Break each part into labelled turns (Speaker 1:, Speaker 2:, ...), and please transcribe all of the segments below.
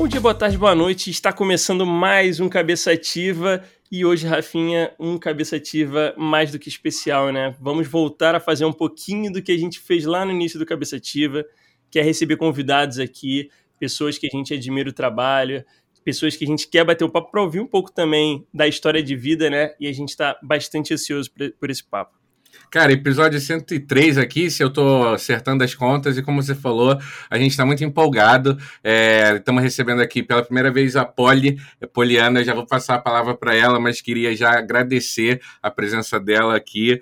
Speaker 1: Bom dia, boa tarde, boa noite. Está começando mais um Cabeça Ativa e hoje, Rafinha, um Cabeça Ativa mais do que especial, né? Vamos voltar a fazer um pouquinho do que a gente fez lá no início do Cabeça Ativa, que é receber convidados aqui, pessoas que a gente admira o trabalho, pessoas que a gente quer bater o papo para ouvir um pouco também da história de vida, né? E a gente está bastante ansioso por esse papo.
Speaker 2: Cara, episódio 103 aqui, se eu estou acertando as contas, e como você falou, a gente está muito empolgado. É, estamos recebendo aqui pela primeira vez a Poli, a Poliana, já vou passar a palavra para ela, mas queria já agradecer a presença dela aqui.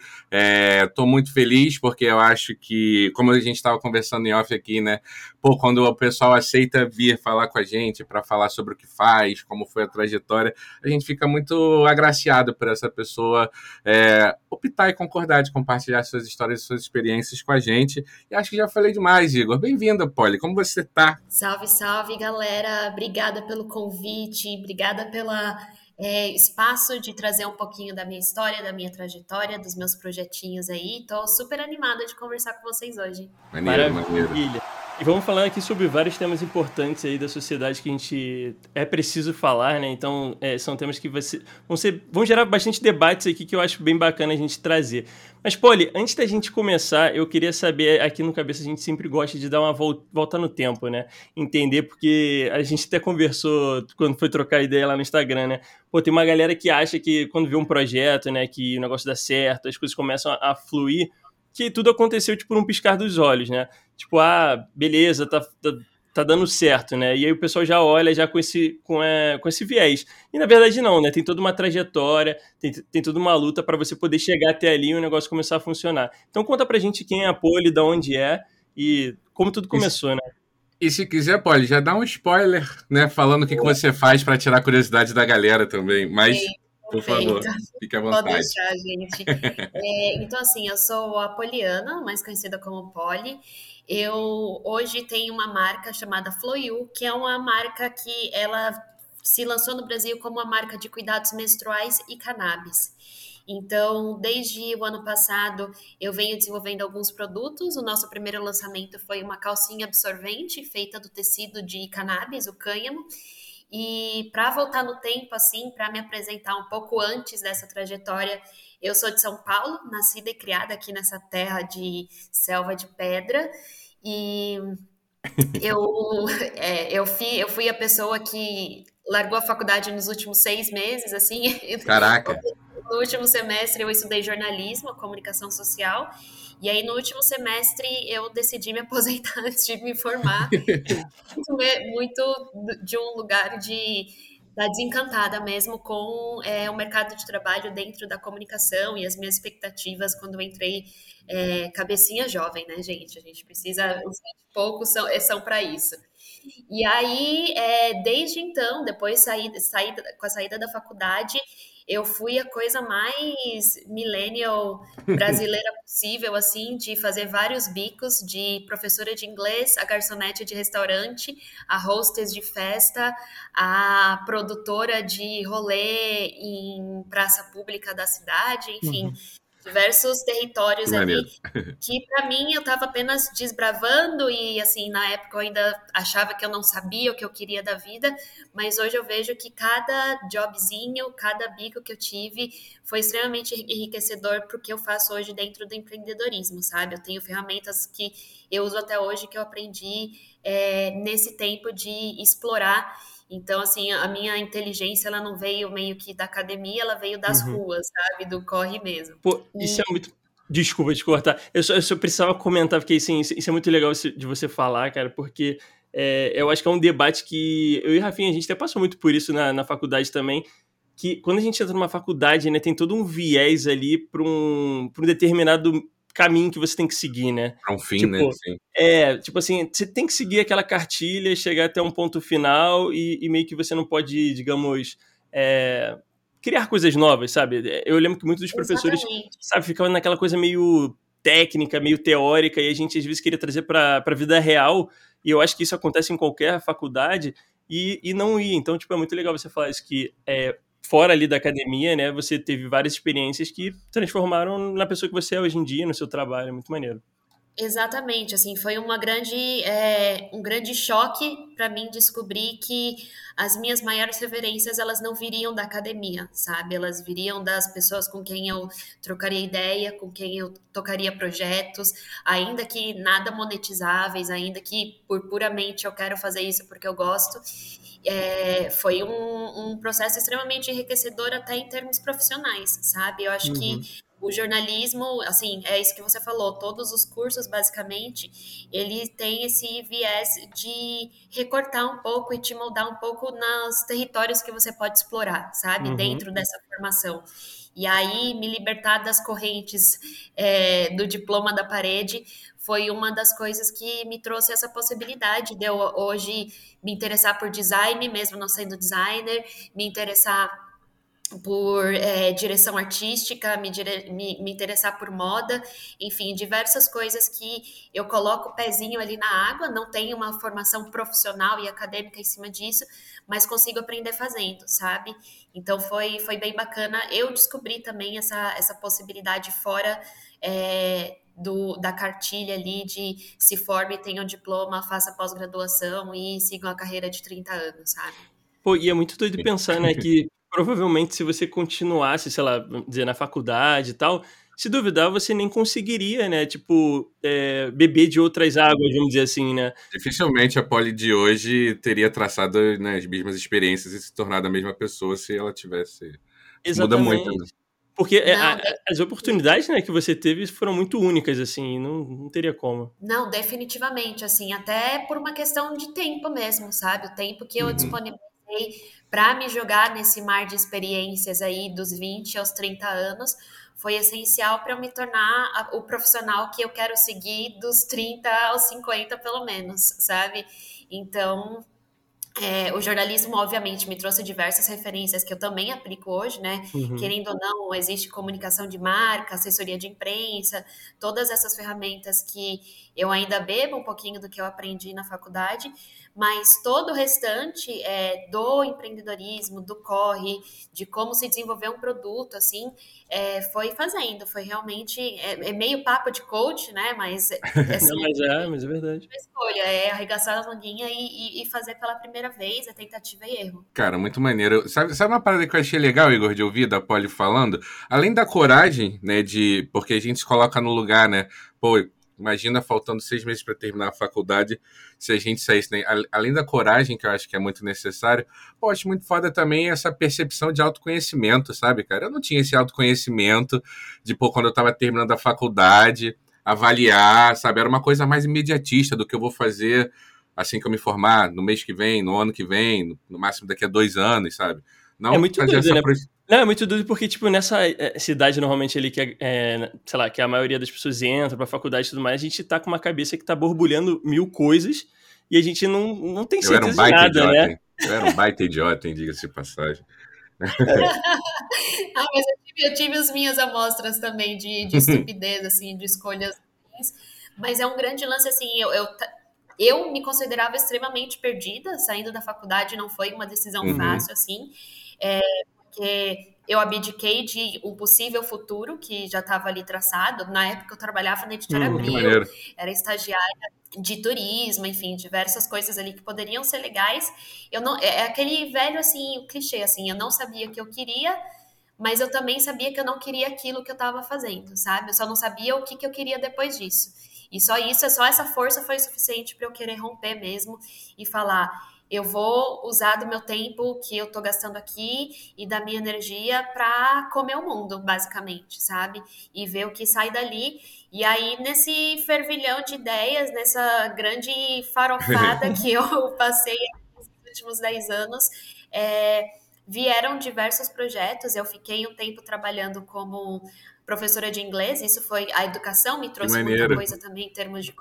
Speaker 2: Estou é, muito feliz, porque eu acho que, como a gente estava conversando em off aqui, né? Pô, quando o pessoal aceita vir falar com a gente para falar sobre o que faz, como foi a trajetória, a gente fica muito agraciado por essa pessoa é, optar e concordar de compartilhar suas histórias suas experiências com a gente. E acho que já falei demais, Igor. Bem-vinda, Polly. Como você tá?
Speaker 3: Salve, salve, galera. Obrigada pelo convite, obrigada pela é, espaço de trazer um pouquinho da minha história, da minha trajetória, dos meus projetinhos aí. Tô super animada de conversar com vocês hoje.
Speaker 1: Maneiro, Maravilha. Maneiro. E vamos falar aqui sobre vários temas importantes aí da sociedade que a gente é preciso falar, né? Então, é, são temas que ser, vão, ser, vão gerar bastante debates aqui que eu acho bem bacana a gente trazer. Mas, Poli, antes da gente começar, eu queria saber, aqui no Cabeça a gente sempre gosta de dar uma volta no tempo, né? Entender, porque a gente até conversou quando foi trocar ideia lá no Instagram, né? Pô, tem uma galera que acha que quando vê um projeto, né, que o negócio dá certo, as coisas começam a, a fluir, que tudo aconteceu, tipo, num piscar dos olhos, né? Tipo, ah, beleza, tá, tá, tá dando certo, né? E aí o pessoal já olha já com esse, com, é, com esse viés. E na verdade não, né? Tem toda uma trajetória, tem, tem toda uma luta para você poder chegar até ali e o negócio começar a funcionar. Então conta pra gente quem é a Poli, da onde é e como tudo começou, né?
Speaker 2: E se quiser, Poli, já dá um spoiler, né? Falando o que, que você faz para tirar a curiosidade da galera também. Mas... Sim. Por favor, fique à vontade.
Speaker 3: Pode deixar, gente. é, então, assim, eu sou a Poliana, mais conhecida como Poli. Eu hoje tenho uma marca chamada Floyu, que é uma marca que ela se lançou no Brasil como uma marca de cuidados menstruais e cannabis. Então, desde o ano passado, eu venho desenvolvendo alguns produtos. O nosso primeiro lançamento foi uma calcinha absorvente feita do tecido de cannabis, o cânhamo. E para voltar no tempo, assim, para me apresentar um pouco antes dessa trajetória, eu sou de São Paulo, nascida e criada aqui nessa terra de selva de pedra. E eu, é, eu, fui, eu fui a pessoa que largou a faculdade nos últimos seis meses, assim.
Speaker 2: Caraca!
Speaker 3: No último semestre eu estudei jornalismo, comunicação social, e aí, no último semestre, eu decidi me aposentar antes de me formar. muito de um lugar de da desencantada mesmo com é, o mercado de trabalho dentro da comunicação e as minhas expectativas quando eu entrei é, cabecinha jovem, né, gente? A gente precisa, os 20 poucos são, são para isso. E aí, é, desde então, depois saí, saí, com a saída da faculdade, eu fui a coisa mais millennial brasileira possível, assim, de fazer vários bicos de professora de inglês, a garçonete de restaurante, a hostess de festa, a produtora de rolê em praça pública da cidade, enfim. Uhum diversos territórios ali que para mim eu estava apenas desbravando e assim na época eu ainda achava que eu não sabia o que eu queria da vida, mas hoje eu vejo que cada jobzinho, cada bico que eu tive foi extremamente enriquecedor para o que eu faço hoje dentro do empreendedorismo, sabe? Eu tenho ferramentas que eu uso até hoje que eu aprendi é, nesse tempo de explorar então, assim, a minha inteligência, ela não veio meio que da academia, ela veio das uhum. ruas, sabe? Do corre mesmo.
Speaker 1: Pô, isso e... é muito... Desculpa te cortar. Eu só, eu só precisava comentar, porque assim, isso é muito legal de você falar, cara, porque é, eu acho que é um debate que eu e Rafinha, a gente até passou muito por isso na, na faculdade também, que quando a gente entra numa faculdade, né, tem todo um viés ali para um, um determinado caminho que você tem que seguir, né?
Speaker 2: É um fim, né?
Speaker 1: tipo, né? Sim. É, tipo assim, você tem que seguir aquela cartilha, chegar até um ponto final e, e meio que você não pode, digamos, é, criar coisas novas, sabe? Eu lembro que muitos dos professores, Exatamente. sabe, ficavam naquela coisa meio técnica, meio teórica, e a gente às vezes queria trazer para a vida real, e eu acho que isso acontece em qualquer faculdade, e, e não ir. Então, tipo, é muito legal você falar isso, que é, fora ali da academia, né, você teve várias experiências que transformaram na pessoa que você é hoje em dia, no seu trabalho, muito maneiro.
Speaker 3: Exatamente, assim, foi uma grande, é, um grande choque para mim descobrir que as minhas maiores referências elas não viriam da academia, sabe? Elas viriam das pessoas com quem eu trocaria ideia, com quem eu tocaria projetos, ainda que nada monetizáveis, ainda que por puramente eu quero fazer isso porque eu gosto. É, foi um, um, processo extremamente enriquecedor até em termos profissionais, sabe? Eu acho uhum. que o jornalismo, assim, é isso que você falou, todos os cursos, basicamente, ele tem esse viés de recortar um pouco e te moldar um pouco nos territórios que você pode explorar, sabe? Uhum. Dentro dessa formação. E aí, me libertar das correntes é, do diploma da parede foi uma das coisas que me trouxe essa possibilidade de eu hoje me interessar por design, mesmo não sendo designer, me interessar por é, direção artística, me, dire... me, me, interessar por moda, enfim, diversas coisas que eu coloco o pezinho ali na água, não tenho uma formação profissional e acadêmica em cima disso, mas consigo aprender fazendo, sabe? Então foi, foi bem bacana. Eu descobri também essa, essa possibilidade fora é, do, da cartilha ali de se forme, tenha um diploma, faça pós-graduação e siga uma carreira de 30 anos, sabe?
Speaker 1: Pô, e é muito doido pensar, né, que provavelmente se você continuasse, sei lá, dizer, na faculdade e tal, se duvidar, você nem conseguiria, né? Tipo, é, beber de outras águas, vamos dizer assim, né?
Speaker 2: Dificilmente a Poli de hoje teria traçado né, as mesmas experiências e se tornado a mesma pessoa se ela tivesse.
Speaker 1: Exatamente. Muda muito. Né? Porque é, não, a, as oportunidades né, que você teve foram muito únicas, assim, não, não teria como.
Speaker 3: Não, definitivamente, assim, até por uma questão de tempo mesmo, sabe? O tempo que eu uhum. disponibilizei para me jogar nesse mar de experiências aí dos 20 aos 30 anos foi essencial para eu me tornar o profissional que eu quero seguir dos 30 aos 50 pelo menos, sabe? Então, é, o jornalismo, obviamente, me trouxe diversas referências que eu também aplico hoje, né? Uhum. Querendo ou não, existe comunicação de marca, assessoria de imprensa, todas essas ferramentas que eu ainda bebo um pouquinho do que eu aprendi na faculdade, mas todo o restante é, do empreendedorismo, do corre, de como se desenvolver um produto, assim, é, foi fazendo, foi realmente, é, é, meio papo de coach, né, mas... É,
Speaker 1: assim, Não, mas é, mas é verdade.
Speaker 3: escolha, é arregaçar as manguinhas e, e, e, fazer pela primeira vez, é tentativa e erro.
Speaker 2: Cara, muito maneiro. Sabe, sabe uma parada que eu achei legal, Igor, de ouvir da Polly falando? Além da coragem, né, de... Porque a gente se coloca no lugar, né, pô, Imagina faltando seis meses para terminar a faculdade, se a gente saísse, né? além da coragem, que eu acho que é muito necessário, eu acho muito foda também essa percepção de autoconhecimento, sabe, cara? Eu não tinha esse autoconhecimento de, pô, quando eu estava terminando a faculdade, avaliar, sabe? Era uma coisa mais imediatista do que eu vou fazer assim que eu me formar, no mês que vem, no ano que vem, no máximo daqui a dois anos, sabe?
Speaker 1: Não é muito fazer doido, essa né? Não, é muito doido porque, tipo, nessa é, cidade normalmente ali que é, é, sei lá, que a maioria das pessoas entra pra faculdade e tudo mais, a gente tá com uma cabeça que tá borbulhando mil coisas e a gente não, não tem certeza eu era um baita de nada,
Speaker 2: idiota,
Speaker 1: né?
Speaker 2: Eu era um baita idiota, hein, diga-se de passagem.
Speaker 3: ah, mas eu tive, eu tive as minhas amostras também de, de estupidez, assim, de escolhas. Mas é um grande lance, assim, eu, eu, eu me considerava extremamente perdida, saindo da faculdade não foi uma decisão uhum. fácil, assim. É, porque eu abdiquei de um possível futuro que já estava ali traçado. Na época eu trabalhava na editora hum, Abril, era estagiária de turismo, enfim, diversas coisas ali que poderiam ser legais. Eu não, é, é aquele velho assim, o clichê assim, eu não sabia o que eu queria, mas eu também sabia que eu não queria aquilo que eu estava fazendo, sabe? Eu só não sabia o que, que eu queria depois disso. E só isso, só essa força foi suficiente para eu querer romper mesmo e falar eu vou usar do meu tempo que eu tô gastando aqui e da minha energia para comer o mundo, basicamente, sabe? E ver o que sai dali. E aí, nesse fervilhão de ideias, nessa grande farofada que eu passei nos últimos 10 anos, é, vieram diversos projetos. Eu fiquei um tempo trabalhando como professora de inglês, isso foi a educação, me trouxe muita coisa também em termos de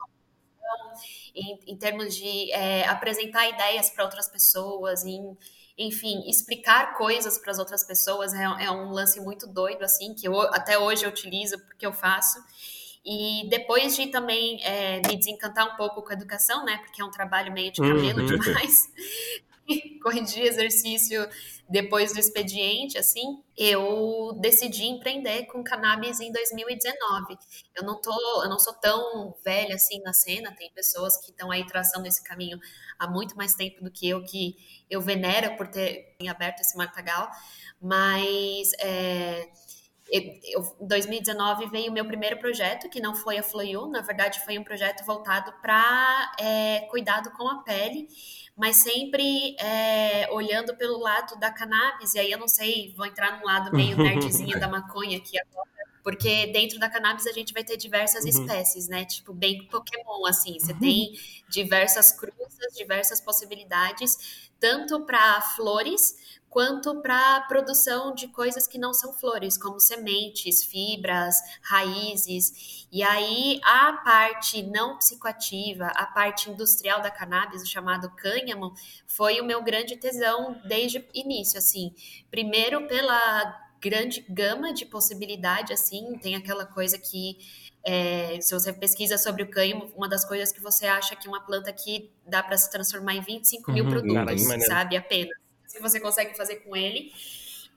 Speaker 3: em, em termos de é, apresentar ideias para outras pessoas, em, enfim, explicar coisas para as outras pessoas é, é, um lance muito doido, assim, que eu até hoje eu utilizo porque eu faço. E depois de também é, me desencantar um pouco com a educação, né, porque é um trabalho meio de cabelo uhum. demais, corrigir exercício depois do expediente, assim, eu decidi empreender com cannabis em 2019. Eu não tô, eu não sou tão velha assim na cena, tem pessoas que estão aí traçando esse caminho há muito mais tempo do que eu, que eu venero por ter aberto esse matagal, mas é, em 2019 veio o meu primeiro projeto, que não foi a Floyu, na verdade foi um projeto voltado para é, cuidado com a pele, mas sempre é, olhando pelo lado da cannabis, e aí eu não sei, vou entrar num lado meio nerdzinho da maconha aqui agora, porque dentro da cannabis a gente vai ter diversas uhum. espécies, né? Tipo, bem Pokémon, assim. Você uhum. tem diversas cruzas, diversas possibilidades, tanto para flores quanto para produção de coisas que não são flores, como sementes, fibras, raízes. E aí a parte não psicoativa, a parte industrial da cannabis, o chamado cânhamo, foi o meu grande tesão desde o início, assim. Primeiro pela grande gama de possibilidade, assim, tem aquela coisa que é, se você pesquisa sobre o cânhamo, uma das coisas que você acha que uma planta que dá para se transformar em 25 mil uhum, produtos, sabe? Apenas que você consegue fazer com ele.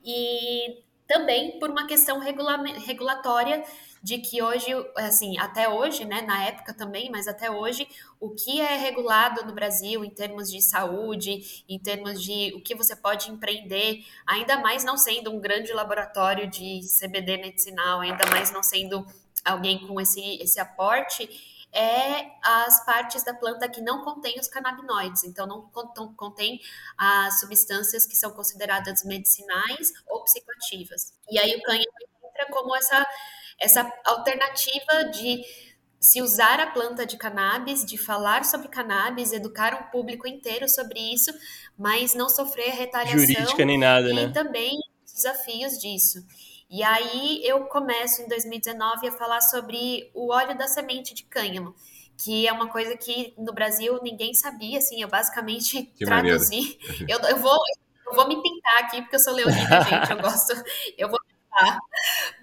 Speaker 3: E também por uma questão regulatória de que hoje, assim, até hoje, né, na época também, mas até hoje, o que é regulado no Brasil em termos de saúde, em termos de o que você pode empreender, ainda mais não sendo um grande laboratório de CBD medicinal, ainda mais não sendo alguém com esse, esse aporte, é as partes da planta que não contém os canabinoides, então não contém as substâncias que são consideradas medicinais ou psicoativas. E aí o cânhamo entra como essa, essa alternativa de se usar a planta de cannabis, de falar sobre cannabis, educar um público inteiro sobre isso, mas não sofrer retaliação.
Speaker 1: Jurídica nem nada,
Speaker 3: e
Speaker 1: né?
Speaker 3: E também desafios disso. E aí eu começo em 2019 a falar sobre o óleo da semente de cânhamo, que é uma coisa que no Brasil ninguém sabia, assim, eu basicamente que traduzi. Eu, eu, vou, eu vou me pintar aqui, porque eu sou leonina, gente, eu gosto, eu vou pintar.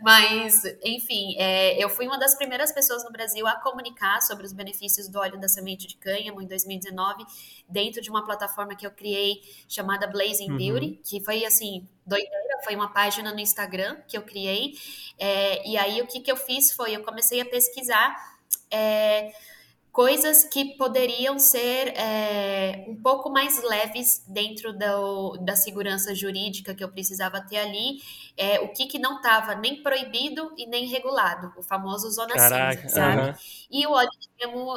Speaker 3: Mas, enfim, é, eu fui uma das primeiras pessoas no Brasil a comunicar sobre os benefícios do óleo da semente de cânhamo em 2019, dentro de uma plataforma que eu criei chamada Blazing uhum. Beauty, que foi, assim, doideira, foi uma página no Instagram que eu criei. É, e aí o que, que eu fiz foi, eu comecei a pesquisar é, coisas que poderiam ser é, um pouco mais leves dentro do, da segurança jurídica que eu precisava ter ali, é, o que, que não estava nem proibido e nem regulado, o famoso zona Caraca, cinza, sabe? Uh -huh. E o óleo de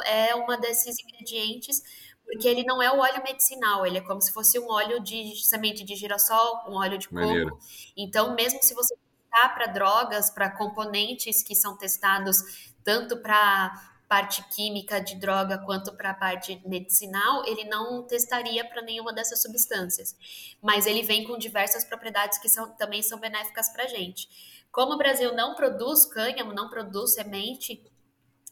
Speaker 3: é uma desses ingredientes porque ele não é o óleo medicinal, ele é como se fosse um óleo de semente de girassol, um óleo de coco. Maneiro. Então, mesmo se você testar para drogas, para componentes que são testados tanto para parte química de droga quanto para a parte medicinal, ele não testaria para nenhuma dessas substâncias. Mas ele vem com diversas propriedades que são, também são benéficas para a gente. Como o Brasil não produz cânhamo, não produz semente,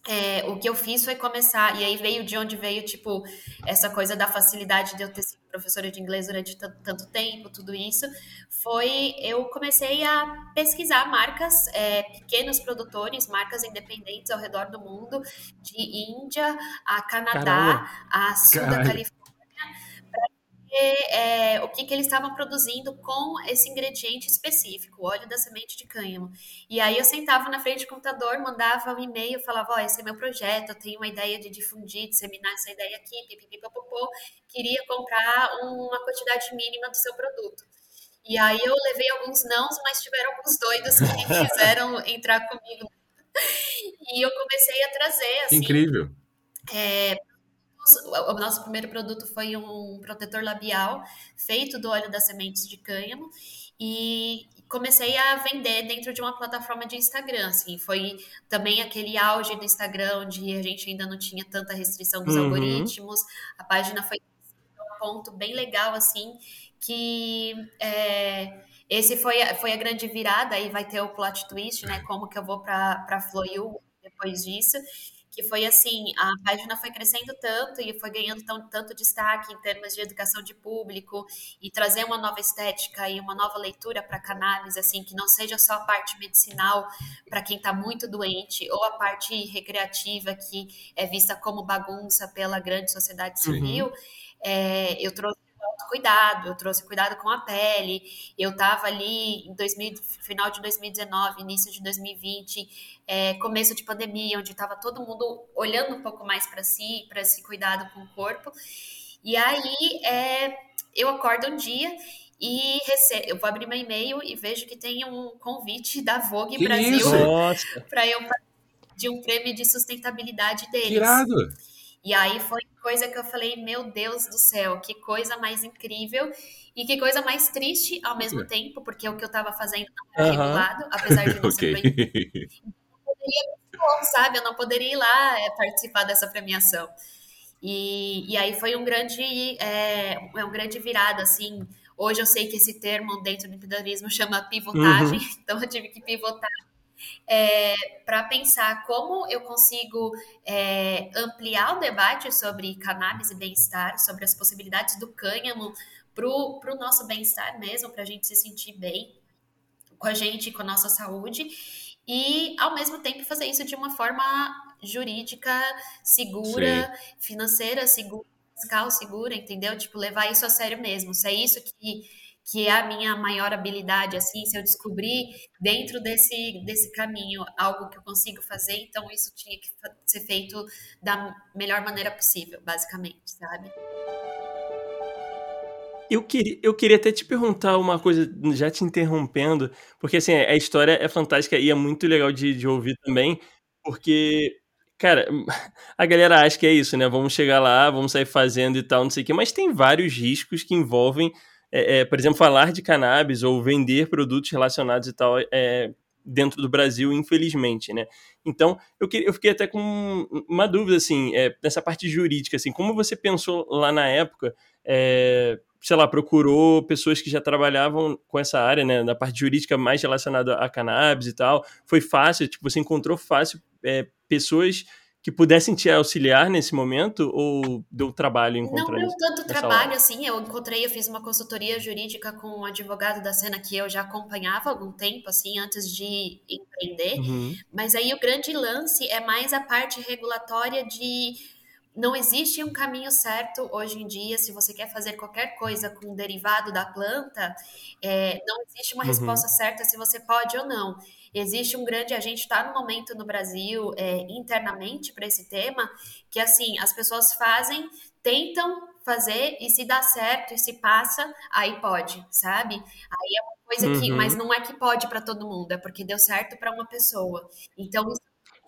Speaker 3: é, o que eu fiz foi começar, e aí veio de onde veio, tipo, essa coisa da facilidade de eu ter sido professora de inglês durante tanto tempo, tudo isso, foi eu comecei a pesquisar marcas, é, pequenos produtores, marcas independentes ao redor do mundo, de Índia a Canadá, Caramba. a sul Caralho. da Califórnia, é, o que, que eles estavam produzindo com esse ingrediente específico, o óleo da semente de cânhamo. E aí eu sentava na frente do computador, mandava um e-mail, falava, ó, oh, esse é meu projeto, eu tenho uma ideia de difundir, disseminar essa ideia aqui, pipipipopopô, queria comprar uma quantidade mínima do seu produto. E aí eu levei alguns nãos, mas tiveram alguns doidos que quiseram entrar comigo. E eu comecei a trazer, assim...
Speaker 2: Incrível!
Speaker 3: É, o nosso primeiro produto foi um protetor labial feito do óleo das sementes de cânhamo e comecei a vender dentro de uma plataforma de Instagram, assim, foi também aquele auge do Instagram onde a gente ainda não tinha tanta restrição dos uhum. algoritmos, a página foi um ponto bem legal, assim, que é, esse foi, foi a grande virada, aí vai ter o plot twist, né, como que eu vou para Floyu depois disso, que foi assim, a página foi crescendo tanto e foi ganhando tão, tanto destaque em termos de educação de público e trazer uma nova estética e uma nova leitura para cannabis, assim, que não seja só a parte medicinal para quem está muito doente ou a parte recreativa que é vista como bagunça pela grande sociedade civil. Uhum. É, eu trouxe cuidado, eu trouxe cuidado com a pele. Eu estava ali em 2000, final de 2019, início de 2020, é, começo de pandemia, onde estava todo mundo olhando um pouco mais para si, para esse cuidado com o corpo. E aí é, eu acordo um dia e recebo, eu vou abrir meu e-mail e vejo que tem um convite da Vogue
Speaker 2: Que
Speaker 3: Brasil para eu de um prêmio de sustentabilidade deles.
Speaker 2: Que irado.
Speaker 3: E aí foi coisa que eu falei, meu Deus do céu, que coisa mais incrível e que coisa mais triste ao mesmo tempo, porque o que eu estava fazendo não era
Speaker 1: Aham.
Speaker 3: regulado, apesar de não ser
Speaker 2: Ok.
Speaker 3: bem bom, sabe? Eu não poderia ir lá é, participar dessa premiação. E, e aí foi um grande, é, é um grande virada, assim. Hoje eu sei que esse termo dentro do empreendedorismo chama pivotagem, então eu tive que pivotar para pensar como eu consigo é, ampliar o debate sobre cannabis e bem-estar, sobre as possibilidades do cânhamo para o nosso bem-estar mesmo, para a gente se sentir bem com a gente, com a nossa saúde, e ao mesmo tempo fazer isso de uma forma jurídica, segura, financeira, segura, fiscal segura, entendeu? Tipo, levar isso a sério mesmo. Se é isso que, que é a minha maior habilidade, assim, se eu descobrir dentro desse, desse caminho algo que eu consigo fazer, então isso tinha que ser feito da melhor maneira possível, basicamente, sabe?
Speaker 1: Eu queria, eu queria até te perguntar uma coisa, já te interrompendo, porque assim, a história é fantástica e é muito legal de, de ouvir também, porque, cara, a galera acha que é isso, né? Vamos chegar lá, vamos sair fazendo e tal, não sei o quê, mas tem vários riscos que envolvem, é, é, por exemplo, falar de cannabis ou vender produtos relacionados e tal é, dentro do Brasil, infelizmente, né? Então, eu, que- eu fiquei até com uma dúvida, assim, é, nessa parte jurídica, assim, como você pensou lá na época, é, sei lá, procurou pessoas que já trabalhavam com essa área, né, na parte jurídica mais relacionada a cannabis e tal. Foi fácil, tipo, você encontrou fácil é, pessoas que pudessem te auxiliar nesse momento ou deu trabalho
Speaker 3: Não
Speaker 1: encontrar
Speaker 3: deu
Speaker 1: isso?
Speaker 3: tanto trabalho
Speaker 1: hora?
Speaker 3: assim. Eu encontrei, eu fiz uma consultoria jurídica com um advogado da cena que eu já acompanhava há algum tempo, assim, antes de empreender.
Speaker 1: Uhum.
Speaker 3: Mas aí o grande lance é mais a parte regulatória de não existe um caminho certo hoje em dia. Se você quer fazer qualquer coisa com um derivado da planta, é, não existe uma
Speaker 1: Uhum.
Speaker 3: resposta certa se você pode ou não. Existe um grande. A gente está no momento no Brasil, é, internamente, para esse tema, que assim, as pessoas fazem, tentam fazer, e se dá certo e se passa, aí pode, sabe? Aí é uma coisa que.
Speaker 1: Uhum.
Speaker 3: Mas não é que pode para todo mundo, é porque deu certo para uma pessoa. Então,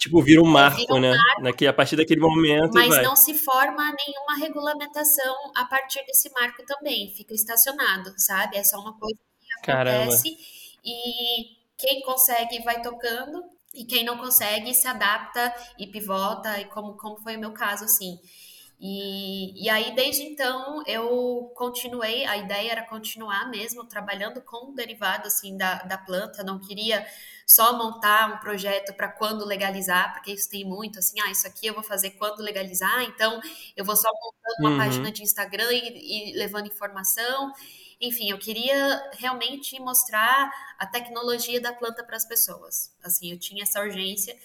Speaker 1: Tipo, vira um marco,
Speaker 3: vira um
Speaker 1: né? Daqui, a partir daquele momento
Speaker 3: mas
Speaker 1: vai.
Speaker 3: não se forma nenhuma regulamentação a partir desse marco também, fica estacionado, sabe? É só uma coisa que
Speaker 1: Caramba.
Speaker 3: acontece e quem consegue vai tocando e quem não consegue se adapta e pivota, e como, como foi o meu caso, assim. E, e aí, desde então, eu continuei, a ideia era continuar mesmo trabalhando com o derivado, assim, da, da planta, não queria só montar um projeto para quando legalizar, porque isso tem muito, assim, ah, isso aqui eu vou fazer quando legalizar, então eu vou só montando uma
Speaker 1: Uhum.
Speaker 3: página de Instagram e, e levando informação. Enfim, eu queria realmente mostrar a tecnologia da planta para as pessoas. Assim, eu tinha essa urgência.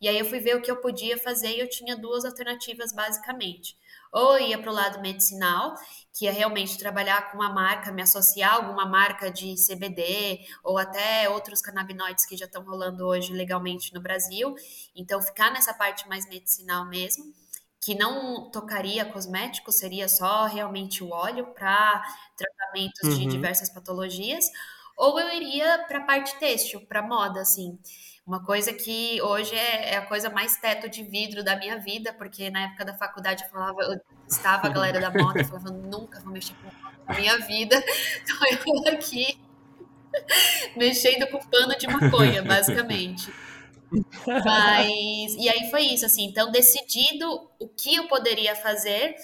Speaker 3: E aí eu fui ver o que eu podia fazer e eu tinha duas alternativas, basicamente. Ou ia para o lado medicinal, que é realmente trabalhar com uma marca, me associar a alguma marca de CBD ou até outros canabinoides que já estão rolando hoje legalmente no Brasil. Então, ficar nessa parte mais medicinal mesmo, que não tocaria cosméticos, seria só realmente o óleo para tratamentos de
Speaker 1: Uhum.
Speaker 3: diversas patologias. Ou eu iria para a parte têxtil, para moda, assim. Uma coisa que hoje é, é a coisa mais teto de vidro da minha vida, porque na época da faculdade eu falava, eu estava a galera da moda, eu falava, nunca vou mexer com moda na minha vida. Então eu aqui mexendo com pano de maconha, basicamente. Mas, e aí foi isso, assim, então decidido o que eu poderia fazer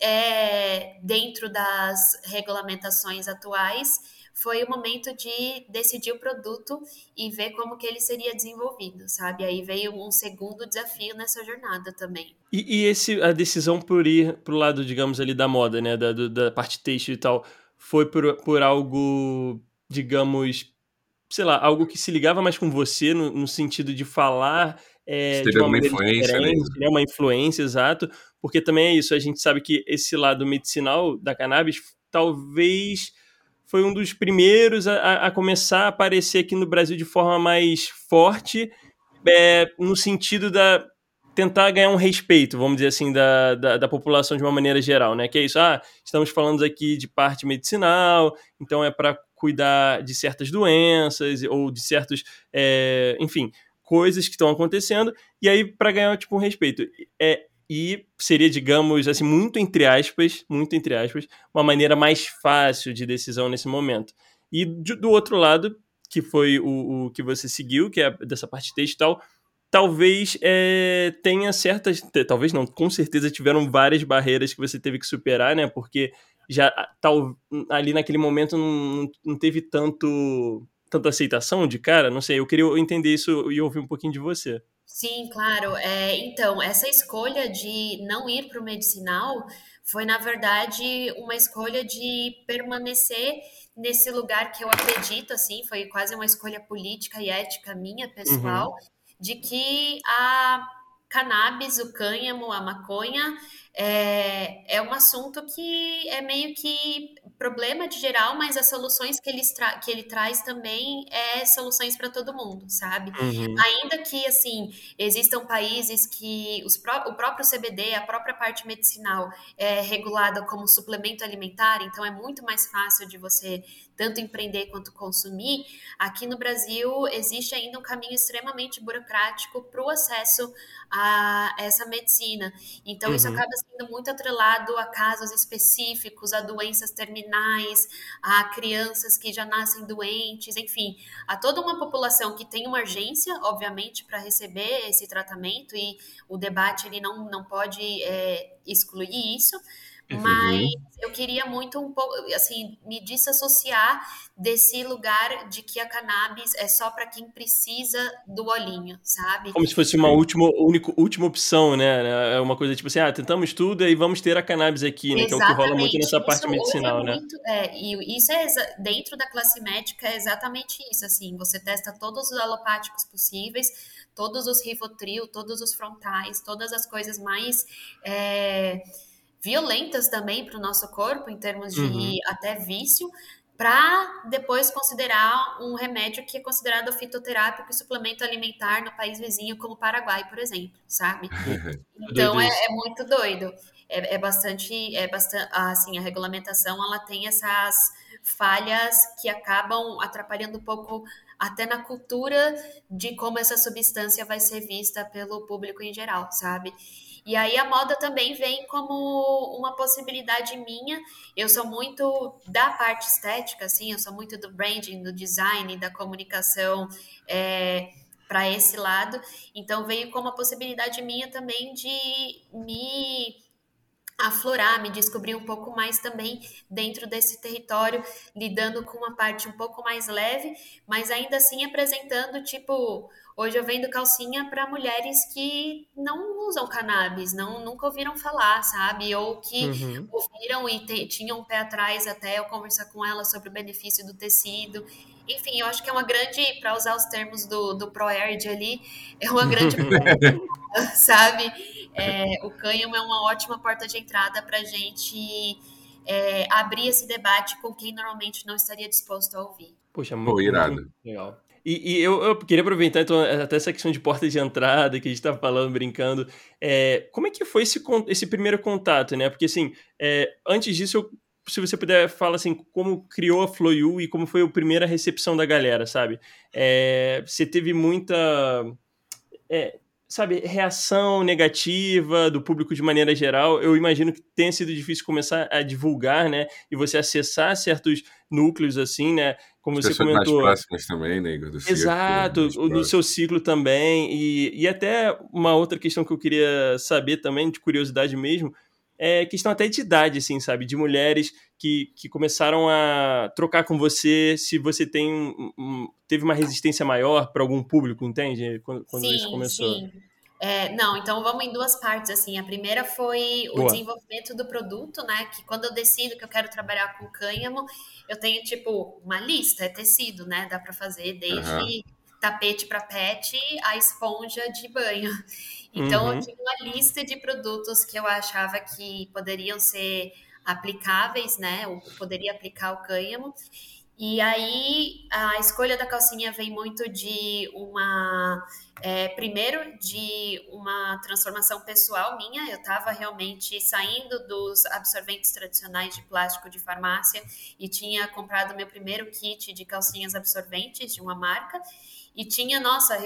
Speaker 3: é, dentro das regulamentações atuais, foi o momento de decidir o produto e ver como que ele seria desenvolvido, sabe? Aí veio um segundo desafio nessa jornada também.
Speaker 1: E, e esse, a decisão por ir pro lado, digamos, ali da moda, né? Da, do- da parte têxtil e tal, foi por, por algo, digamos, sei lá, algo que se ligava mais com você, no, no sentido de falar é, de uma maneira
Speaker 2: influência, né?
Speaker 1: né? Uma influência, exato. Porque também é isso, a gente sabe que esse lado medicinal da cannabis talvez foi um dos primeiros a, a começar a aparecer aqui no Brasil de forma mais forte, é, no sentido da tentar ganhar um respeito, vamos dizer assim, da, da, da, população de uma maneira geral, né? Que é isso, ah, estamos falando aqui de parte medicinal, então é para cuidar de certas doenças ou de certos, é, enfim, coisas que estão acontecendo, e aí para ganhar tipo um respeito. É, e seria, digamos assim, muito entre aspas, muito entre aspas, uma maneira mais fácil de decisão nesse momento. E do outro lado, que foi o, o que você seguiu, que é dessa parte textual, talvez é, tenha certas, talvez não, com certeza tiveram várias barreiras que você teve que superar, né? Porque já tal, ali naquele momento não, não teve tanto tanta aceitação de cara, não sei, eu queria entender isso e ouvir um pouquinho de você.
Speaker 3: Sim, claro. É, então, essa escolha de não ir para o medicinal foi, na verdade, uma escolha de permanecer nesse lugar que eu acredito, assim, foi quase uma escolha política e ética minha, pessoal, uhum. de que a cannabis, o cânhamo, a maconha, é, é um assunto que é meio que problema de geral, mas as soluções que ele, que ele traz também é soluções para todo mundo, sabe? Uhum. Ainda que, assim, existam países que os pró o próprio CBD, a própria parte medicinal é regulada como suplemento alimentar, então é muito mais fácil de você tanto empreender quanto consumir, aqui no Brasil existe ainda um caminho extremamente burocrático para o acesso a essa medicina. Então, uhum. isso acaba sendo muito atrelado a casos específicos, a doenças terminais, a crianças que já nascem doentes, enfim, a toda uma população que tem uma urgência, obviamente, para receber esse tratamento e o debate ele não, não pode é, excluir isso. Uhum. Mas eu queria muito um pouco, assim, me desassociar desse lugar de que a cannabis é só para quem precisa do olhinho, sabe?
Speaker 1: Como se fosse uma última, única, última opção, né? É uma coisa tipo assim, ah, tentamos tudo e vamos ter a cannabis aqui, né? Exatamente. Que é o que rola muito nessa parte medicinal, é
Speaker 3: né? Muito, é, e isso é dentro da classe médica é exatamente isso, assim, você testa todos os alopáticos possíveis, todos os Rivotril, todos os frontais, todas as coisas mais é, violentas também para o nosso corpo, em termos de uhum. até vício, para depois considerar um remédio que é considerado fitoterápico e suplemento alimentar no país vizinho, como o Paraguai, por exemplo, sabe? Então é, é, muito doido. É, é, bastante, é bastante, assim, a regulamentação ela tem essas falhas que acabam atrapalhando um pouco até na cultura de como essa substância vai ser vista pelo público em geral, sabe? E aí a moda também vem como uma possibilidade minha. Eu sou muito da parte estética, assim, eu sou muito do branding, do design, da comunicação. É, para esse lado, então veio como uma possibilidade minha também de me aflorar, me descobrir um pouco mais também dentro desse território, lidando com uma parte um pouco mais leve, mas ainda assim apresentando tipo Hoje eu vendo calcinha para mulheres que não usam cannabis, não nunca ouviram falar, sabe? Ou que uhum. ouviram e te, tinham um pé atrás até eu conversar com elas sobre o benefício do tecido. Enfim, eu acho que é uma grande, para usar os termos do, do ProErd ali, é uma grande sabe? É, o cânhamo é uma ótima porta de entrada para a gente é, abrir esse debate com quem normalmente não estaria disposto a ouvir.
Speaker 1: Poxa, muito, irado. Muito legal. E, e eu, eu, queria aproveitar, então, até essa questão de porta de entrada que a gente estava falando, brincando. É, como é que foi esse, esse primeiro contato, né? Porque, assim, é, antes disso, eu, se você puder falar, assim, como criou a Floyu e como foi a primeira recepção da galera, sabe? É, você teve muita... É, sabe, reação negativa do público de maneira geral. Eu imagino que tenha sido difícil começar a divulgar, né? E você acessar certos núcleos assim, né? Como As você comentou.
Speaker 2: mais próximas também, né, Igor?
Speaker 1: Exato, no seu ciclo também. E, e até uma outra questão que eu queria saber também, de curiosidade mesmo, é questão até de idade, assim, sabe? De mulheres que, que começaram a trocar com você, se você tem um, teve uma resistência maior para algum público, entende? Quando, quando
Speaker 3: sim,
Speaker 1: isso começou.
Speaker 3: Sim. É, não, então vamos em duas partes, assim. A primeira foi o Boa. desenvolvimento do produto, né? Que quando eu decido que eu quero trabalhar com cânhamo, eu tenho, tipo, uma lista, é tecido, né? Dá para fazer desde uhum. Tapete para pet a esponja de banho. Então, uhum. eu tinha uma lista de produtos que eu achava que poderiam ser aplicáveis, né? Ou poderia aplicar o cânhamo. E aí a escolha da calcinha vem muito de uma. É, primeiro, de uma transformação pessoal minha. Eu estava realmente saindo dos absorventes tradicionais de plástico de farmácia e tinha comprado meu primeiro kit de calcinhas absorventes de uma marca. E tinha, nossa,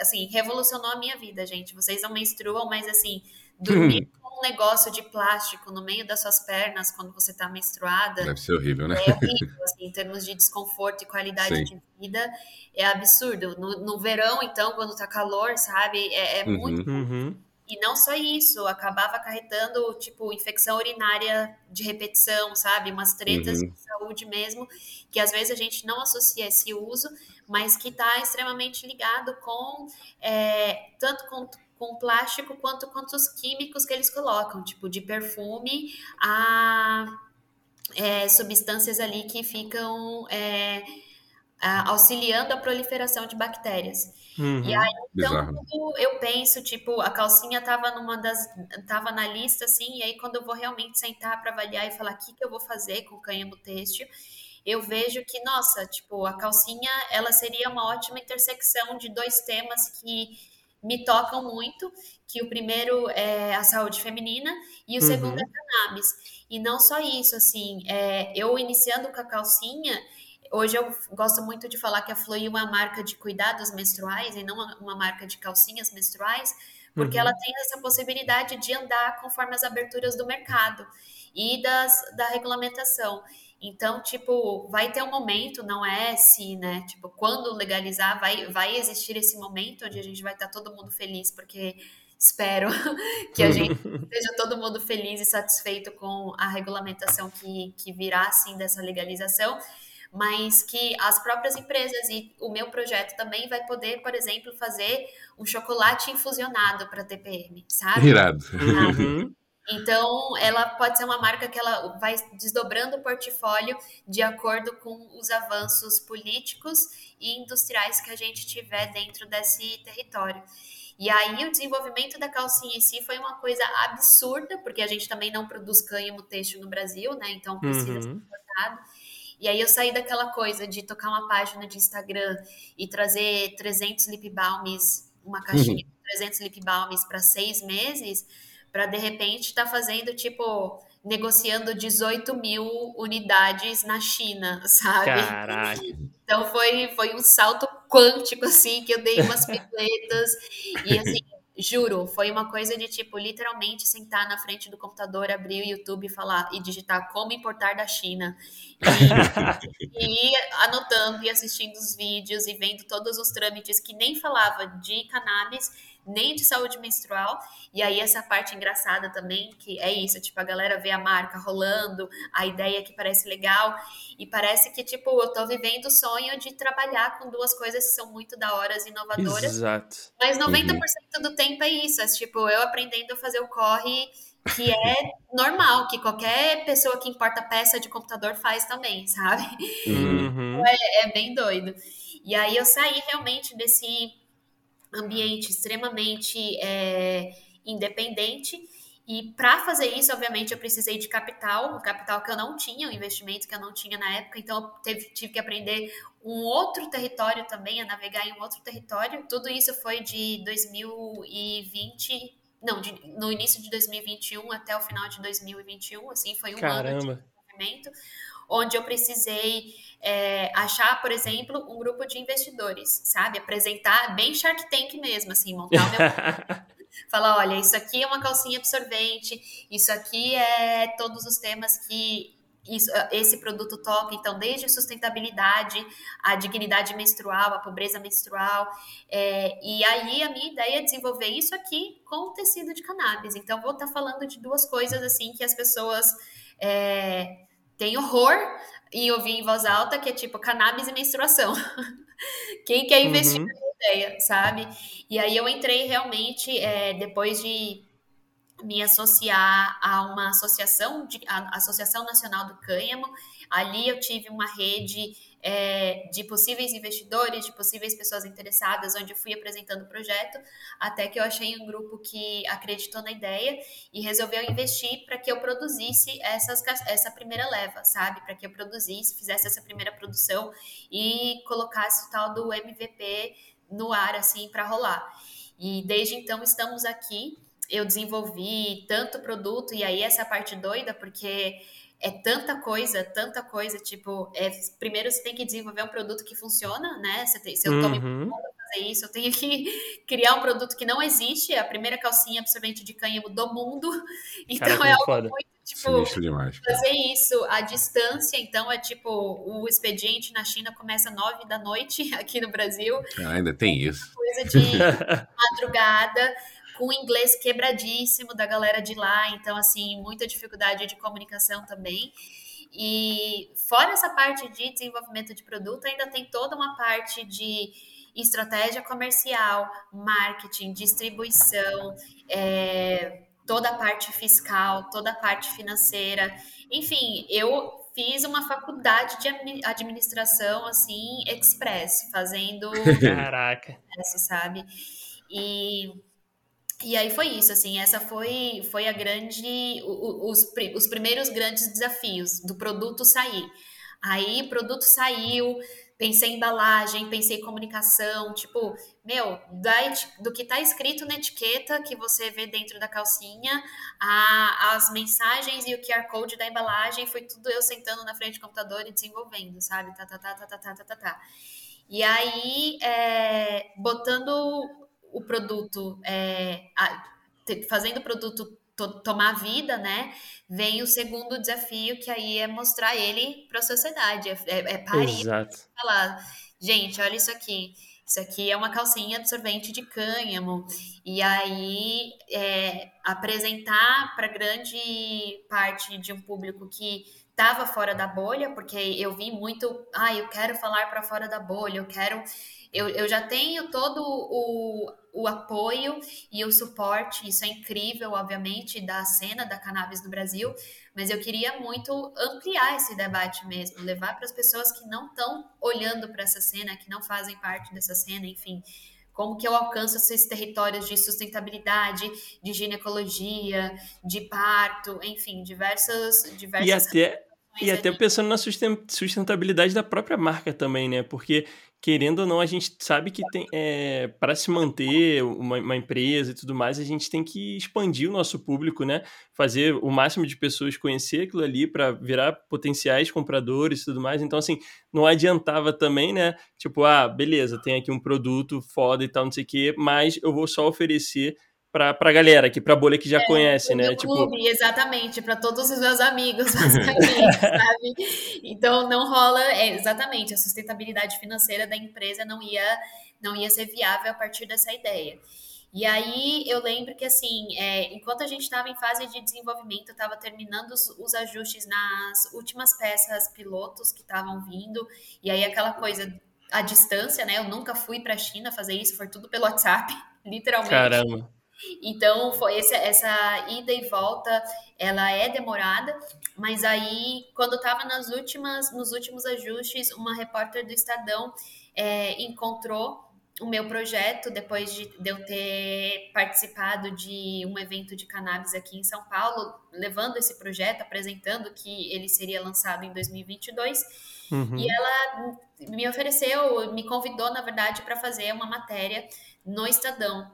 Speaker 3: assim, revolucionou a minha vida, gente. Vocês não menstruam, mas assim, dormir um negócio de plástico no meio das suas pernas quando você está menstruada.
Speaker 2: Deve ser horrível, né?
Speaker 3: É horrível, assim, em termos de desconforto e qualidade Sim. de vida, é absurdo. No, no, verão, então, quando tá calor, sabe? É, é uhum. muito. Uhum. E não só isso, acabava acarretando, tipo, infecção urinária de repetição, sabe? Umas tretas uhum. de saúde mesmo, que às vezes a gente não associa esse uso, mas que está extremamente ligado com, é, tanto com com plástico quanto com os químicos que eles colocam, tipo de perfume a é, substâncias ali que ficam é, a, auxiliando a proliferação de bactérias. Uhum, e aí, então, quando eu penso, tipo, a calcinha tava numa das. tava na lista, assim, e aí quando eu vou realmente sentar para avaliar e falar o que, que eu vou fazer com o cânhamo têxtil, eu vejo que, nossa, tipo, a calcinha, ela seria uma ótima intersecção de dois temas que me tocam muito, que o primeiro é a saúde feminina e o uhum. segundo é cannabis. E não só isso, assim, é, eu iniciando com a calcinha, hoje eu gosto muito de falar que a Flui é uma marca de cuidados menstruais e não uma marca de calcinhas menstruais, porque uhum. ela tem essa possibilidade de andar conforme as aberturas do mercado e das, da regulamentação. Então, tipo, vai ter um momento, não é se, né? Tipo, quando legalizar, vai, vai existir esse momento onde a gente vai estar todo mundo feliz, porque espero que a gente esteja todo mundo feliz e satisfeito com a regulamentação que, que virá, assim, dessa legalização, mas que as próprias empresas e o meu projeto também vai poder, por exemplo, fazer um chocolate infusionado para TPM, sabe?
Speaker 2: Irado. Uhum.
Speaker 3: Então, ela pode ser uma marca que ela vai desdobrando o portfólio de acordo com os avanços políticos e industriais que a gente tiver dentro desse território. E aí, o desenvolvimento da calcinha em si foi uma coisa absurda, porque a gente também não produz cânhamo têxtil no Brasil, né? Então, precisa uhum. ser importado. E aí, eu saí daquela coisa de tocar uma página de Instagram e trazer 300 lip balms, uma caixinha uhum. de 300 lip balms para seis meses para de repente estar tá fazendo tipo negociando 18 mil unidades na China, sabe?
Speaker 1: Caraca.
Speaker 3: Então foi, foi um salto quântico, assim, que eu dei umas piruetas. e assim, juro, foi uma coisa de tipo, literalmente sentar na frente do computador, abrir o YouTube e falar e digitar como importar da China. E, e anotando e assistindo os vídeos e vendo todos os trâmites que nem falava de cannabis nem de saúde menstrual. E aí essa parte engraçada também, que é isso, tipo, a galera vê a marca rolando, a ideia que parece legal, e parece que, tipo, eu tô vivendo o sonho de trabalhar com duas coisas que são muito da horas inovadoras.
Speaker 1: Exato.
Speaker 3: Mas 90% uhum. do tempo é isso, é tipo, eu aprendendo a fazer o corre que é normal, que qualquer pessoa que importa peça de computador faz também, sabe? Uhum. É, é bem doido. E aí eu saí realmente desse ambiente extremamente é, independente. E para fazer isso, obviamente, eu precisei de capital, um capital que eu não tinha, um investimento que eu não tinha na época, então eu teve, tive que aprender um outro território também, a navegar em um outro território. Tudo isso foi de 2020, não, de, no início de 2021 até o final de 2021, assim, foi um Caramba. ano de desenvolvimento onde eu precisei é, achar, por exemplo, um grupo de investidores, sabe? Apresentar bem Shark Tank mesmo, assim, montar o meu. Falar, olha, isso aqui é uma calcinha absorvente, isso aqui é todos os temas que isso, esse produto toca, então, desde sustentabilidade, a dignidade menstrual, a pobreza menstrual. É, e aí, a minha ideia é desenvolver isso aqui com o tecido de cannabis. Então, vou estar falando de duas coisas, assim, que as pessoas é, tem horror em ouvir em voz alta, que é tipo cannabis e menstruação. Quem quer investir uhum. na ideia, sabe? E aí eu entrei realmente, é, depois de me associar a uma associação, de, a Associação Nacional do Cânhamo. Ali eu tive uma rede é, de possíveis investidores, de possíveis pessoas interessadas, onde eu fui apresentando o projeto, até que eu achei um grupo que acreditou na ideia e resolveu investir para que eu produzisse essas, essa primeira leva, sabe? Para que eu produzisse, fizesse essa primeira produção e colocasse o tal do MVP no ar, assim, para rolar. E desde então estamos aqui. Eu desenvolvi tanto produto, e aí essa é a parte doida, porque é tanta coisa, tanta coisa, tipo, é, primeiro você tem que desenvolver um produto que funciona, né? Você tem, se eu tô uhum. me fazer isso, eu tenho que criar um produto que não existe, é a primeira calcinha absorvente de cânhamo do mundo. Então Cara, é algo foda. muito, tipo,
Speaker 2: demais.
Speaker 3: fazer isso à distância, então é tipo, o expediente na China começa nove da noite aqui no Brasil.
Speaker 2: Ah, ainda tem isso.
Speaker 3: Coisa de madrugada com o inglês quebradíssimo da galera de lá, então, assim, muita dificuldade de comunicação também. E fora essa parte de desenvolvimento de produto, ainda tem toda uma parte de estratégia comercial, marketing, distribuição, é, toda a parte fiscal, toda a parte financeira. Enfim, eu fiz uma faculdade de administração assim express, fazendo
Speaker 1: Caraca.
Speaker 3: Isso, sabe? E e aí foi isso, assim, essa foi, foi a grande, os, os primeiros grandes desafios do produto sair. Aí produto saiu, pensei em embalagem, pensei em comunicação, tipo, meu, do que tá escrito na etiqueta que você vê dentro da calcinha, a, as mensagens e o QR Code da embalagem, foi tudo eu sentando na frente do computador e desenvolvendo, sabe? Tá, tá, tá, tá, tá, tá, tá, tá. tá. E aí, é, botando o produto, é, a, fazendo o produto to, tomar vida, né? Vem o segundo desafio, que aí é mostrar ele para a sociedade, é, é, é parir,
Speaker 1: Exato.
Speaker 3: falar, gente, olha isso aqui. Isso aqui é uma calcinha absorvente de cânhamo. E aí é, apresentar para grande parte de um público que estava fora da bolha, porque eu vi muito, ah, eu quero falar para fora da bolha, eu quero eu, eu já tenho todo o, o apoio e o suporte, isso é incrível, obviamente, da cena da cannabis no Brasil, mas eu queria muito ampliar esse debate mesmo, levar para as pessoas que não estão olhando para essa cena, que não fazem parte dessa cena, enfim, como que eu alcanço esses territórios de sustentabilidade, de ginecologia, de parto, enfim, diversas diversas
Speaker 1: e até e até pensando na sustentabilidade da própria marca também, né? Porque querendo ou não, a gente sabe que tem é, para se manter uma, uma, empresa e tudo mais, a gente tem que expandir o nosso público, né? Fazer o máximo de pessoas conhecer aquilo ali para virar potenciais compradores e tudo mais. Então, assim, não adiantava também, né? Tipo, ah, beleza, tem aqui um produto foda e tal, não sei o quê, mas eu vou só oferecer pra, pra galera aqui, pra bolha que já é, conhece, né?
Speaker 3: Tipo... Clube, exatamente, para todos os meus amigos, basicamente, sabe? Então não rola, é, exatamente, a sustentabilidade financeira da empresa não ia, não ia ser viável a partir dessa ideia. E aí eu lembro que assim, é, enquanto a gente estava em fase de desenvolvimento, eu estava terminando os, os, ajustes nas últimas peças pilotos que estavam vindo, e aí aquela coisa à distância, né? Eu nunca fui para a China fazer isso, foi tudo pelo WhatsApp, literalmente.
Speaker 1: Caramba.
Speaker 3: Então, foi esse, essa ida e volta, ela é demorada, mas aí, quando estava nas últimas, nos últimos ajustes, uma repórter do Estadão é, encontrou o meu projeto, depois de, de, eu ter participado de um evento de cannabis aqui em São Paulo, levando esse projeto, apresentando que ele seria lançado em 2022. Uhum. E ela me ofereceu, me convidou, na verdade, para fazer uma matéria no Estadão.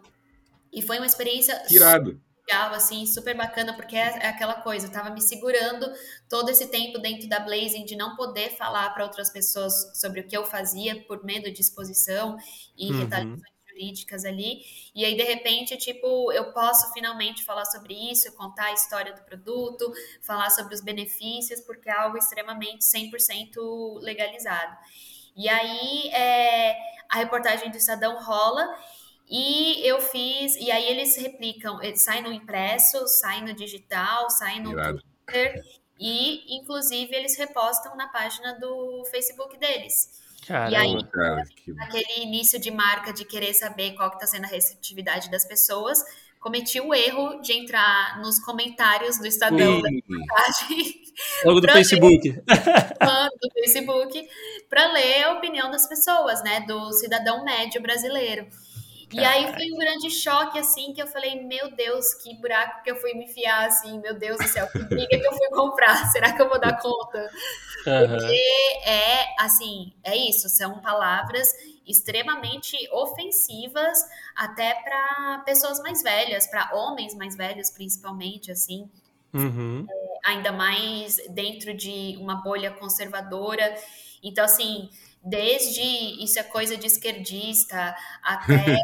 Speaker 3: E foi uma experiência
Speaker 2: Irado.
Speaker 3: legal, assim, super bacana, porque é, é aquela coisa, eu tava me segurando todo esse tempo dentro da Blazing de não poder falar para outras pessoas sobre o que eu fazia por medo de exposição e uhum. retaliações jurídicas ali. E aí, de repente, tipo, eu posso finalmente falar sobre isso, contar a história do produto, falar sobre os benefícios, porque é algo extremamente 100% legalizado. E aí, é, a reportagem do Estadão rola e eu fiz, e aí eles replicam, eles saem no impresso, saem no digital, saem no Irado. Twitter, e inclusive eles repostam na página do Facebook deles.
Speaker 1: Caramba,
Speaker 3: e aí,
Speaker 2: cara, que...
Speaker 3: aquele início de marca de querer saber qual que está sendo a receptividade das pessoas, cometi o erro de entrar nos comentários do Estadão da
Speaker 1: Logo do Facebook.
Speaker 3: do Facebook, para ler a opinião das pessoas, né? Do cidadão médio brasileiro. E aí foi um grande choque, assim, que eu falei, meu Deus, que buraco que eu fui me enfiar, assim, meu Deus do céu, que briga que eu fui comprar, será que eu vou dar conta? Uhum. Porque é, assim, é isso, são palavras extremamente ofensivas até para pessoas mais velhas, para homens mais velhos, principalmente, assim.
Speaker 1: Uhum.
Speaker 3: É, ainda mais dentro de uma bolha conservadora. Então, assim, desde isso é coisa de esquerdista até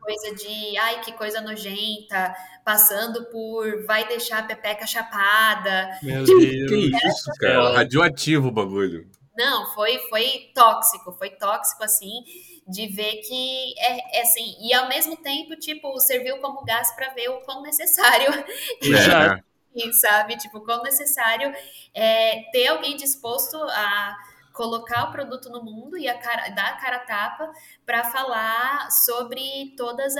Speaker 3: coisa de ai que coisa nojenta, passando por vai deixar a pepeca chapada.
Speaker 1: Meu Deus, que
Speaker 2: isso, cara? Radioativo o bagulho.
Speaker 3: Não, foi foi tóxico, foi tóxico assim de ver que é, é, assim, e ao mesmo tempo, tipo, serviu como gás para ver o quão necessário é. sabe? Tipo, quão necessário é ter alguém disposto a colocar o produto no mundo e a cara, dar a cara a tapa para falar sobre todos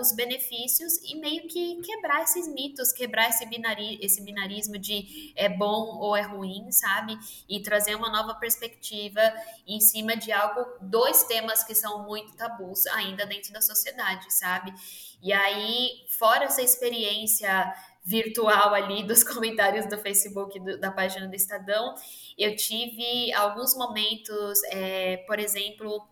Speaker 3: os benefícios e meio que quebrar esses mitos, quebrar esse, binari, esse binarismo de é bom ou é ruim, sabe? E trazer uma nova perspectiva em cima de algo, dois temas que são muito tabus ainda dentro da sociedade, sabe? E aí, fora essa experiência virtual ali dos comentários do Facebook do, da página do Estadão, eu tive alguns momentos, é, por exemplo,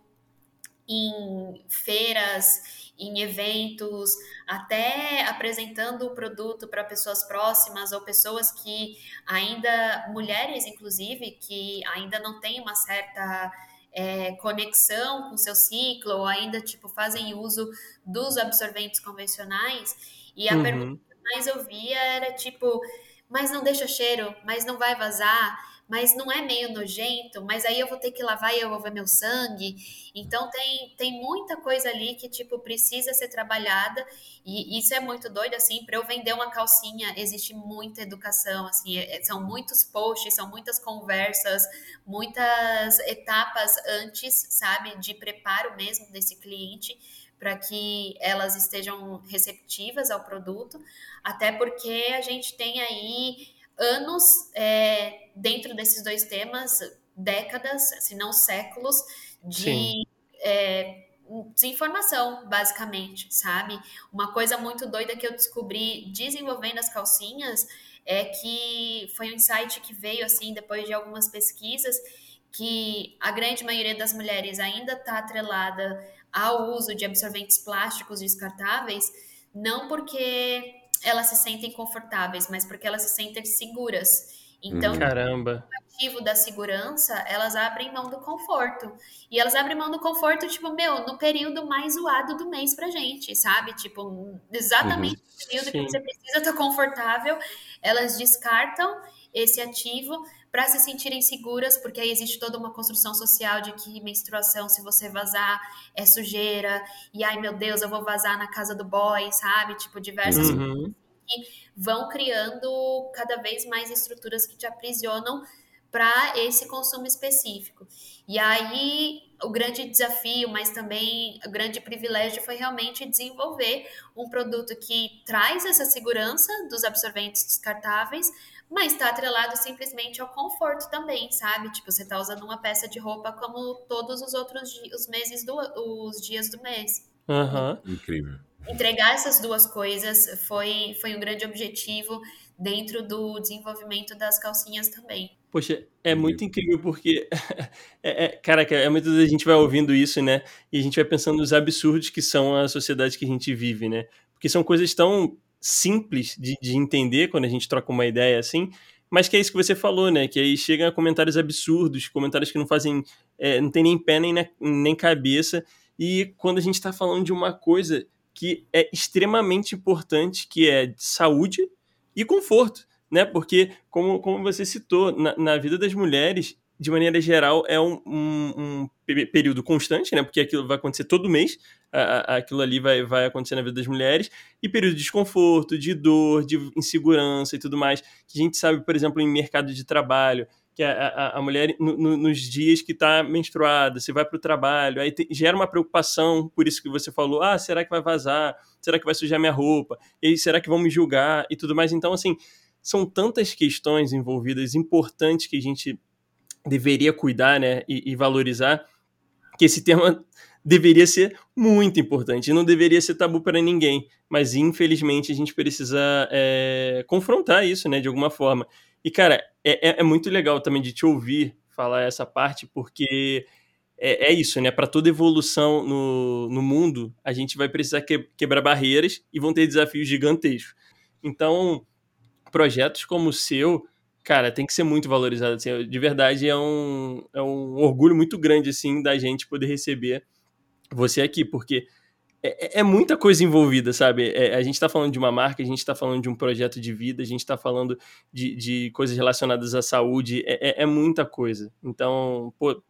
Speaker 3: em feiras, em eventos, até apresentando o produto para pessoas próximas ou pessoas que ainda, mulheres inclusive, que ainda não têm uma certa é, conexão com seu ciclo ou ainda tipo fazem uso dos absorventes convencionais e a uhum. pergunta mais ouvia era tipo, mas não deixa cheiro, mas não vai vazar, mas não é meio nojento, mas aí eu vou ter que lavar e eu vou ver meu sangue. Então tem, tem muita coisa ali que tipo precisa ser trabalhada e isso é muito doido assim, para eu vender uma calcinha existe muita educação, assim, é, são muitos posts, são muitas conversas, muitas etapas antes, sabe, de preparo mesmo desse cliente para que elas estejam receptivas ao produto, até porque a gente tem aí anos é, dentro desses dois temas, décadas, se não séculos, de é, desinformação, basicamente, sabe? Uma coisa muito doida que eu descobri desenvolvendo as calcinhas é que foi um insight que veio assim depois de algumas pesquisas que a grande maioria das mulheres ainda está atrelada ao uso de absorventes plásticos descartáveis, não porque elas se sentem confortáveis, mas porque elas se sentem seguras. Então,
Speaker 1: uhum. Caramba.
Speaker 3: o ativo da segurança, elas abrem mão do conforto. E elas abrem mão do conforto, tipo, meu, no período mais zoado do mês pra gente, sabe? Tipo, exatamente uhum. no período Sim. que você precisa estar confortável, elas descartam esse ativo para se sentirem seguras, porque aí existe toda uma construção social de que menstruação, se você vazar, é sujeira, e ai meu Deus, eu vou vazar na casa do boy, sabe? Tipo, diversas uhum. coisas que vão criando cada vez mais estruturas que te aprisionam para esse consumo específico. E aí o grande desafio, mas também o grande privilégio foi realmente desenvolver um produto que traz essa segurança dos absorventes descartáveis, mas está atrelado simplesmente ao conforto também, sabe? Tipo, você está usando uma peça de roupa como todos os outros os meses do, os dias do mês.
Speaker 1: Uhum.
Speaker 2: Incrível.
Speaker 3: Entregar essas duas coisas foi, foi um grande objetivo dentro do desenvolvimento das calcinhas também.
Speaker 1: Poxa, é muito incrível porque, é, é, caraca, é muito a gente vai ouvindo isso, né? E a gente vai pensando nos absurdos que são a sociedade que a gente vive, né? Porque são coisas tão simples de, de entender quando a gente troca uma ideia assim, mas que é isso que você falou, né? Que aí chegam comentários absurdos, comentários que não fazem, é, não tem nem pé nem, nem cabeça. E quando a gente está falando de uma coisa que é extremamente importante, que é saúde e conforto, né? Porque, como, como você citou, na, na vida das mulheres, de maneira geral, é um, um, um, período constante, né? Porque aquilo vai acontecer todo mês, a, a, aquilo ali vai, vai acontecer na vida das mulheres, e período de desconforto, de dor, de insegurança e tudo mais, que a gente sabe, por exemplo, em mercado de trabalho, que a, a, a mulher, no, no, nos dias que está menstruada, você vai para o trabalho, aí te, gera uma preocupação, por isso que você falou, ah, será que vai vazar? Será que vai sujar minha roupa? E será que vão me julgar? E tudo mais. Então, assim, são tantas questões envolvidas, importantes, que a gente deveria cuidar né, e, e valorizar, que esse tema deveria ser muito importante, não deveria ser tabu para ninguém, mas infelizmente a gente precisa é, confrontar isso, né, de alguma forma. E cara, é, é, é, muito legal também de te ouvir falar essa parte, porque é, é isso, né? Para toda evolução no, no mundo, a gente vai precisar que, quebrar barreiras e vão ter desafios gigantescos. Então, projetos como o seu, cara, tem que ser muito valorizado. Assim, de verdade, é um, é um orgulho muito grande, assim, da gente poder receber você aqui, porque é, é, é muita coisa envolvida, sabe? É, a gente está falando de uma marca, a gente está falando de um projeto de vida, a gente está falando de, de coisas relacionadas à saúde, é, é, é, muita coisa. Então, pô,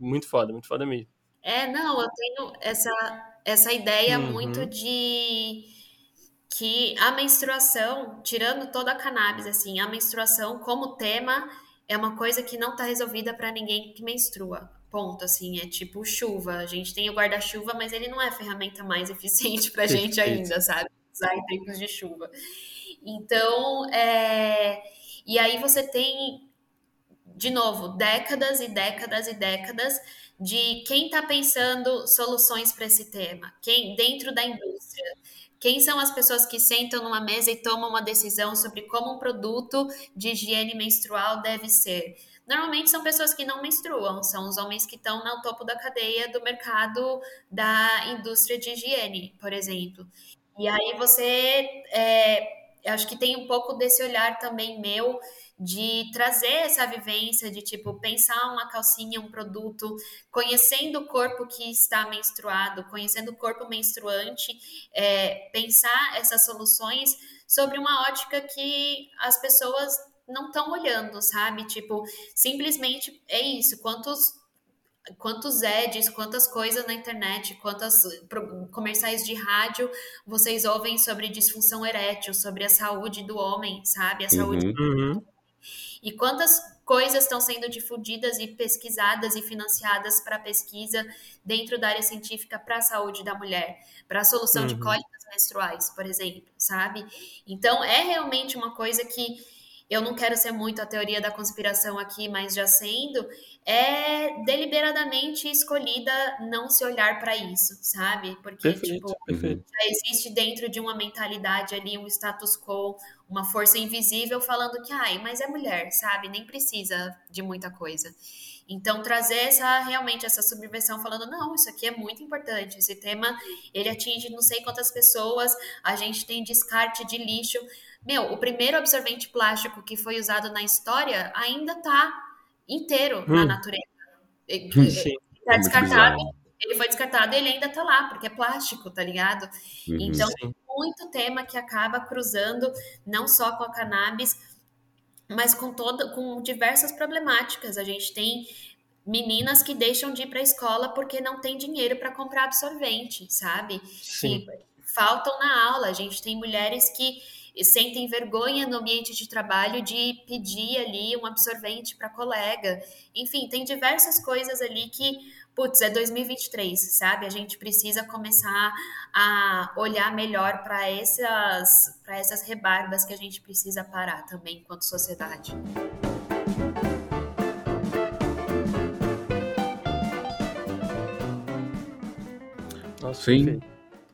Speaker 1: muito foda, muito foda mesmo.
Speaker 3: É, não, eu tenho essa, essa ideia uhum. muito de que a menstruação, tirando toda a cannabis, assim, a menstruação como tema é uma coisa que não está resolvida para ninguém que menstrua. Ponto, assim, é tipo chuva. A gente tem o guarda-chuva, mas ele não é a ferramenta mais eficiente pra gente ainda, sabe? Usar em tempos de chuva. Então, é... e aí você tem, de novo, décadas e décadas e décadas de quem está pensando soluções para esse tema, quem dentro da indústria. Quem são as pessoas que sentam numa mesa e tomam uma decisão sobre como um produto de higiene menstrual deve ser? Normalmente são pessoas que não menstruam, são os homens que estão no topo da cadeia do mercado da indústria de higiene, por exemplo. E aí você, é, acho que tem um pouco desse olhar também meu de trazer essa vivência de tipo pensar uma calcinha, um produto, conhecendo o corpo que está menstruado, conhecendo o corpo menstruante, é, pensar essas soluções sobre uma ótica que as pessoas não estão olhando, sabe? Tipo, simplesmente é isso. Quantos quantos ads, quantas coisas na internet, quantas comerciais de rádio vocês ouvem sobre disfunção erétil, sobre a saúde do homem, sabe? A saúde. Uhum. uhum. E quantas coisas estão sendo difundidas e pesquisadas e financiadas para pesquisa dentro da área científica para a saúde da mulher, para a solução uhum. de cólicas menstruais, por exemplo, sabe? Então é realmente uma coisa que eu não quero ser muito a teoria da conspiração aqui, mas já sendo, é deliberadamente escolhida não se olhar para isso, sabe? Porque, perfeito, tipo, perfeito. já existe dentro de uma mentalidade ali, um status quo, uma força invisível falando que, ai, mas é mulher, sabe? Nem precisa de muita coisa. Então, trazer essa, realmente essa subversão falando, não, isso aqui é muito importante, esse tema, ele atinge não sei quantas pessoas, a gente tem descarte de lixo, meu, o primeiro absorvente plástico que foi usado na história ainda está inteiro hum. na natureza. Está descartado. Ele foi descartado e ele ainda está lá, porque é plástico, tá ligado? Uhum, então, sim. muito tema que acaba cruzando, não só com a cannabis, mas com toda, com diversas problemáticas. A gente tem meninas que deixam de ir para a escola porque não tem dinheiro para comprar absorvente, sabe? Sim. Que faltam na aula. A gente tem mulheres que sentem vergonha no ambiente de trabalho de pedir ali um absorvente para colega. Enfim, tem diversas coisas ali que, putz, é 2023, sabe? A gente precisa começar a olhar melhor para essas, para essas rebarbas que a gente precisa parar também enquanto sociedade.
Speaker 2: Nossa, Sim.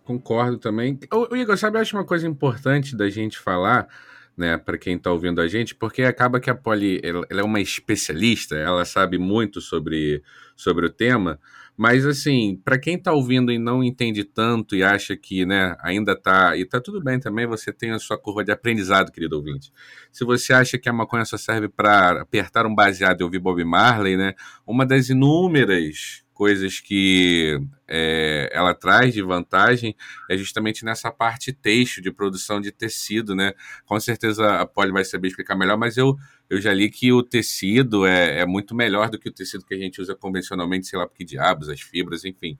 Speaker 2: Concordo também. O, Igor, sabe, eu acho uma coisa importante da gente falar, né, para quem está ouvindo a gente, porque acaba que a Polly ela, ela, é uma especialista, ela sabe muito sobre, sobre o tema, mas assim, para quem está ouvindo e não entende tanto e acha que, né, ainda está e tá tudo bem também, você tem a sua curva de aprendizado, querido ouvinte. Se você acha que a maconha só serve para apertar um baseado e ouvir Bob Marley, né, uma das inúmeras coisas que é, ela traz de vantagem é justamente nessa parte texto de produção de tecido, né? Com certeza a Polly vai saber explicar melhor, mas eu, eu já li que o tecido é, é muito melhor do que o tecido que a gente usa convencionalmente, sei lá, porque diabos, as fibras, enfim.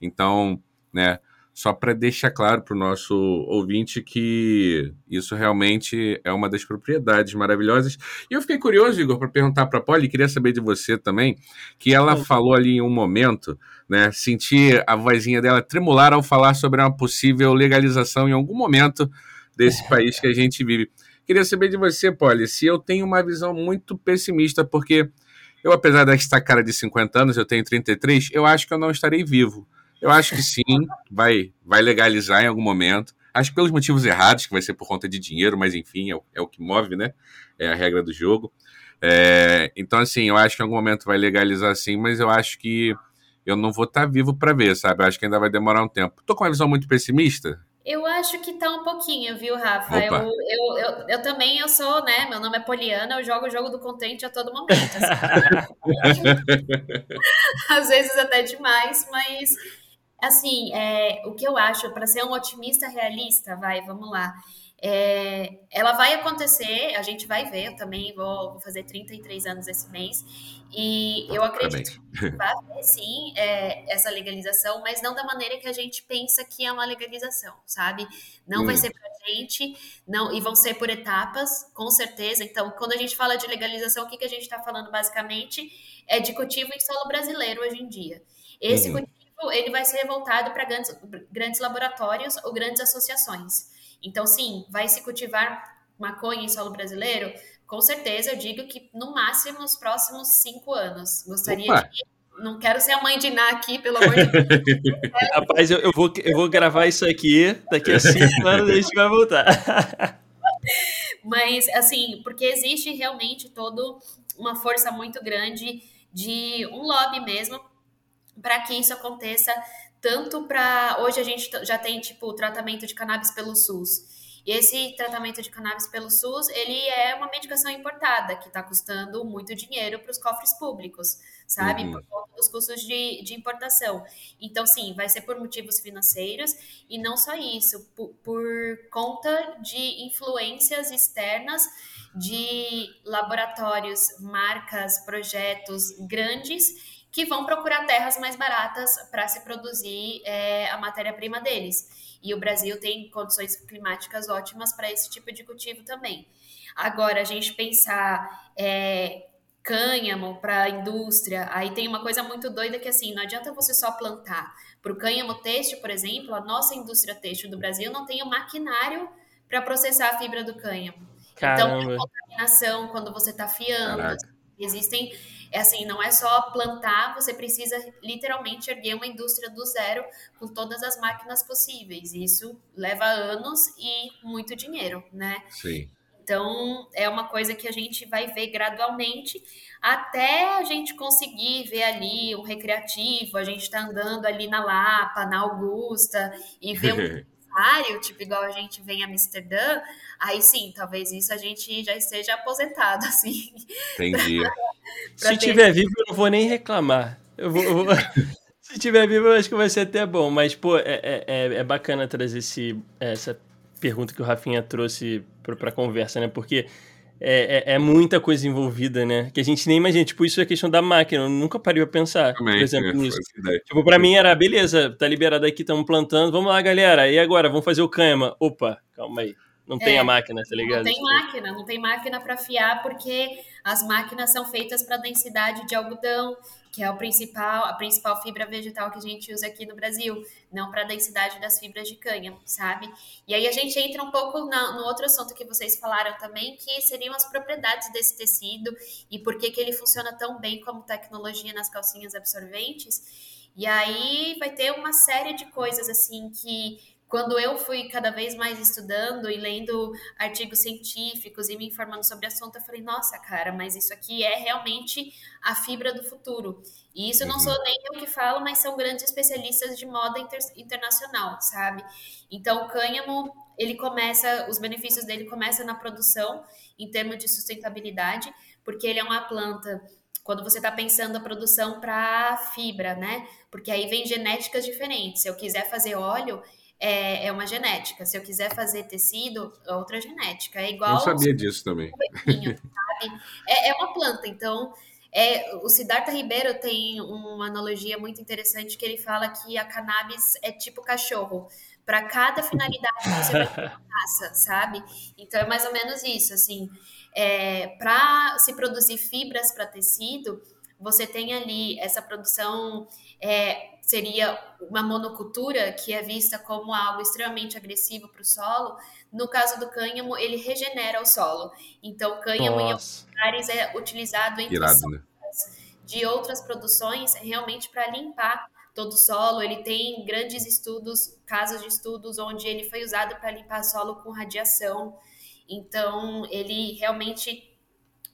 Speaker 2: Então, né? Só para deixar claro para o nosso ouvinte que isso realmente é uma das propriedades maravilhosas. E eu fiquei curioso, Igor, para perguntar para a Polly, queria saber de você também, que ela falou ali em um momento, né, sentir a vozinha dela tremular ao falar sobre uma possível legalização em algum momento desse país que a gente vive. Queria saber de você, Polly, se eu tenho uma visão muito pessimista, porque eu, apesar desta cara de 50 anos, eu tenho 33, eu acho que eu não estarei vivo. Eu acho que sim, vai, vai legalizar em algum momento. Acho que pelos motivos errados, que vai ser por conta de dinheiro, mas enfim, é o, é o que move, né? É a regra do jogo. É, então, assim, eu acho que em algum momento vai legalizar sim, mas eu acho que eu não vou estar vivo para ver, sabe? Eu acho que ainda vai demorar um tempo. Tô com uma visão muito pessimista?
Speaker 3: Eu acho que tá um pouquinho, viu, Rafa? Eu, eu, eu, eu, também, eu sou, né? Meu nome é Poliana, eu jogo o jogo do contente a todo momento. Assim. Às vezes até demais, mas assim, é, o que eu acho, para ser um otimista realista, vai, vamos lá. É, ela vai acontecer, a gente vai ver, eu também vou, vou fazer 33 anos esse mês, e eu acredito que vai haver sim é, essa legalização, mas não da maneira que a gente pensa que é uma legalização, sabe? Não hum. vai ser pra gente, não, e vão ser por etapas, com certeza. Então, quando a gente fala de legalização, o que, que a gente está falando basicamente é de cultivo em solo brasileiro hoje em dia. Esse uhum. cultivo ele vai ser voltado para grandes, grandes laboratórios ou grandes associações. Então, sim, vai se cultivar maconha em solo brasileiro? Com certeza, eu digo que no máximo nos próximos cinco anos. Gostaria Opa. de. Não quero ser a mãe de Iná aqui, pelo amor de Deus.
Speaker 1: Rapaz, eu, eu, vou, eu vou gravar isso aqui, daqui a cinco anos a gente vai voltar.
Speaker 3: Mas, assim, porque existe realmente toda uma força muito grande de um lobby mesmo para que isso aconteça tanto para hoje a gente já tem tipo tratamento de cannabis pelo SUS. E esse tratamento de cannabis pelo SUS, ele é uma medicação importada que está custando muito dinheiro para os cofres públicos, sabe? Uhum. Por conta dos custos de, de importação. Então, sim, vai ser por motivos financeiros e não só isso, por, por conta de influências externas de laboratórios, marcas, projetos grandes que vão procurar terras mais baratas para se produzir é, a matéria-prima deles. E o Brasil tem condições climáticas ótimas para esse tipo de cultivo também. Agora, a gente pensar é, cânhamo para a indústria, aí tem uma coisa muito doida que assim, não adianta você só plantar. Para o cânhamo têxtil, por exemplo, a nossa indústria têxtil do Brasil não tem o maquinário para processar a fibra do cânhamo. Caramba. Então, tem contaminação quando você está fiando. Caraca. Existem é assim, não é só plantar, você precisa literalmente erguer uma indústria do zero com todas as máquinas possíveis. Isso leva anos e muito dinheiro, né?
Speaker 2: Sim.
Speaker 3: Então, é uma coisa que a gente vai ver gradualmente até a gente conseguir ver ali um recreativo, a gente está andando ali na Lapa, na Augusta, e ver tipo igual a gente vem a Amsterdã, aí sim, talvez isso a gente já esteja aposentado, assim.
Speaker 2: Entendi. pra,
Speaker 1: pra Se ter... tiver vivo, eu não vou nem reclamar. Eu vou, eu vou... Se tiver vivo, eu acho que vai ser até bom. Mas, pô, é, é, é, é bacana trazer esse, essa pergunta que o Rafinha trouxe para a conversa, né? Porque é, é, é, muita coisa envolvida, né? Que a gente nem imagina. Tipo, isso é questão da máquina. Eu nunca parei pra pensar, Também, por exemplo, é, nisso. Tipo, pra mim era, beleza, tá liberado aqui, estamos plantando. Vamos lá, galera. E agora? Vamos fazer o cama. Opa, calma aí. Não é, tem a máquina, tá ligado?
Speaker 3: Não tem máquina, não tem máquina para fiar, porque as máquinas são feitas para densidade de algodão, que é o principal, a principal fibra vegetal que a gente usa aqui no Brasil, não para a densidade das fibras de cânhamo, sabe? E aí a gente entra um pouco na, no outro assunto que vocês falaram também, que seriam as propriedades desse tecido e por que, que ele funciona tão bem como tecnologia nas calcinhas absorventes. E aí vai ter uma série de coisas assim que quando eu fui cada vez mais estudando e lendo artigos científicos e me informando sobre o assunto, eu falei, nossa, cara, mas isso aqui é realmente a fibra do futuro. E isso uhum. não sou nem eu que falo, mas são grandes especialistas de moda inter internacional, sabe? Então, o cânhamo, ele começa, os benefícios dele começam na produção, em termos de sustentabilidade, porque ele é uma planta quando você está pensando a produção para fibra, né? Porque aí vem genéticas diferentes. Se eu quiser fazer óleo, é, é uma genética. Se eu quiser fazer tecido, é outra genética. É igual. Eu
Speaker 2: sabia disso também.
Speaker 3: É, é uma planta, então É, o Siddhartha Ribeiro tem uma analogia muito interessante que ele fala que a cannabis é tipo cachorro. Para cada finalidade você vai ter uma raça, sabe? Então é mais ou menos isso, assim. É, para se produzir fibras para tecido, você tem ali essa produção é, seria uma monocultura que é vista como algo extremamente agressivo para o solo. No caso do cânhamo, ele regenera o solo. Então, o cânhamo Nossa. em alguns lugares é utilizado em né? de outras produções realmente para limpar todo o solo. Ele tem grandes estudos, casos de estudos onde ele foi usado para limpar solo com radiação. Então, ele realmente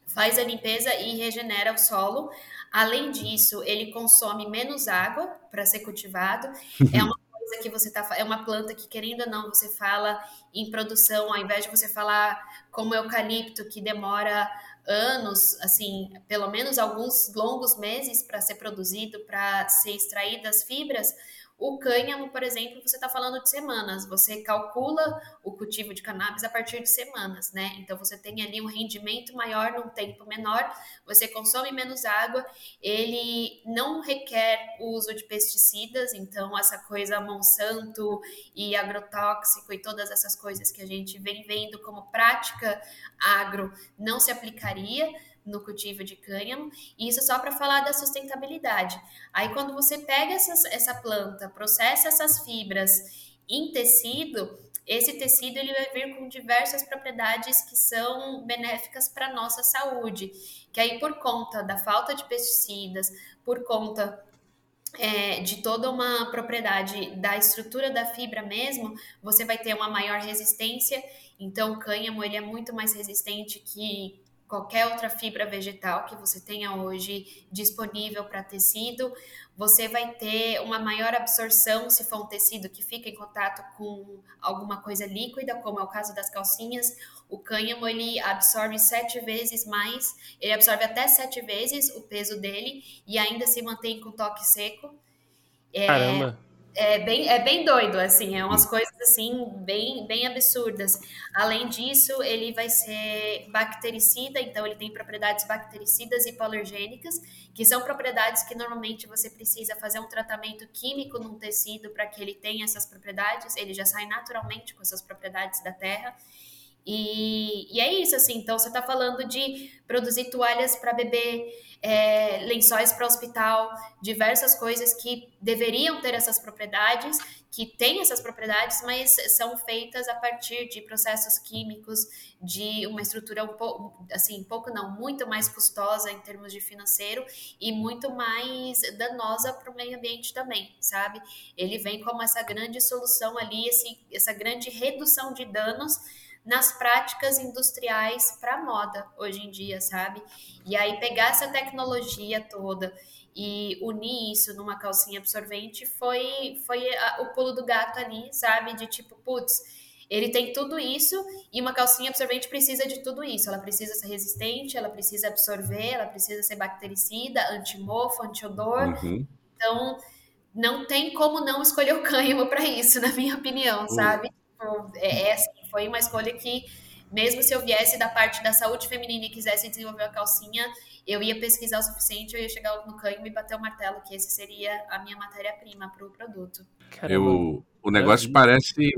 Speaker 3: faz a limpeza e regenera o solo. Além disso, ele consome menos água para ser cultivado. É uma coisa que você tá é uma planta que querendo ou não você fala em produção, ao invés de você falar como eucalipto que demora anos, assim, pelo menos alguns longos meses para ser produzido, para ser extraídas fibras, o cânhamo, por exemplo, você está falando de semanas. Você calcula o cultivo de cannabis a partir de semanas, né? Então você tem ali um rendimento maior num tempo menor, você consome menos água, ele não requer o uso de pesticidas, então essa coisa Monsanto e agrotóxico e todas essas coisas que a gente vem vendo como prática agro não se aplicaria no cultivo de cânhamo, e isso só para falar da sustentabilidade. Aí, quando você pega essas, essa planta, processa essas fibras em tecido, esse tecido ele vai vir com diversas propriedades que são benéficas para a nossa saúde, que aí por conta da falta de pesticidas, por conta é, de toda uma propriedade da estrutura da fibra mesmo, você vai ter uma maior resistência. Então, o cânhamo ele é muito mais resistente que qualquer outra fibra vegetal que você tenha hoje disponível para tecido, você vai ter uma maior absorção se for um tecido que fica em contato com alguma coisa líquida, como é o caso das calcinhas. O cânhamo ele absorve sete vezes mais, ele absorve até sete vezes o peso dele e ainda se mantém com toque seco.
Speaker 1: É, Caramba!
Speaker 3: É bem, é bem doido, assim, é umas coisas assim bem, bem absurdas. Além disso, ele vai ser bactericida, então ele tem propriedades bactericidas e hipoalergênicas, que são propriedades que normalmente você precisa fazer um tratamento químico num tecido para que ele tenha essas propriedades, ele já sai naturalmente com essas propriedades da terra. E, e é isso, assim, então você está falando de produzir toalhas para bebê, é, lençóis para hospital, diversas coisas que deveriam ter essas propriedades, que têm essas propriedades, mas são feitas a partir de processos químicos, de uma estrutura um pouco, assim, pouco não, muito mais custosa em termos de financeiro e muito mais danosa para o meio ambiente também, sabe? Ele vem como essa grande solução ali, esse, essa grande redução de danos nas práticas industriais para moda hoje em dia, sabe? E aí pegar essa tecnologia toda e unir isso numa calcinha absorvente foi foi a, o pulo do gato ali, sabe? De tipo, putz, ele tem tudo isso e uma calcinha absorvente precisa de tudo isso. Ela precisa ser resistente, ela precisa absorver, ela precisa ser bactericida, antimofo, antiodor. Uhum. Então, não tem como não escolher o cânhamo para isso, na minha opinião, uhum. sabe? Tipo, é, é assim, foi uma escolha que, mesmo se eu viesse da parte da saúde feminina e quisesse desenvolver a calcinha, eu ia pesquisar o suficiente, eu ia chegar no canho e bater o martelo, que esse seria a minha matéria-prima para o produto.
Speaker 2: Eu, o negócio parece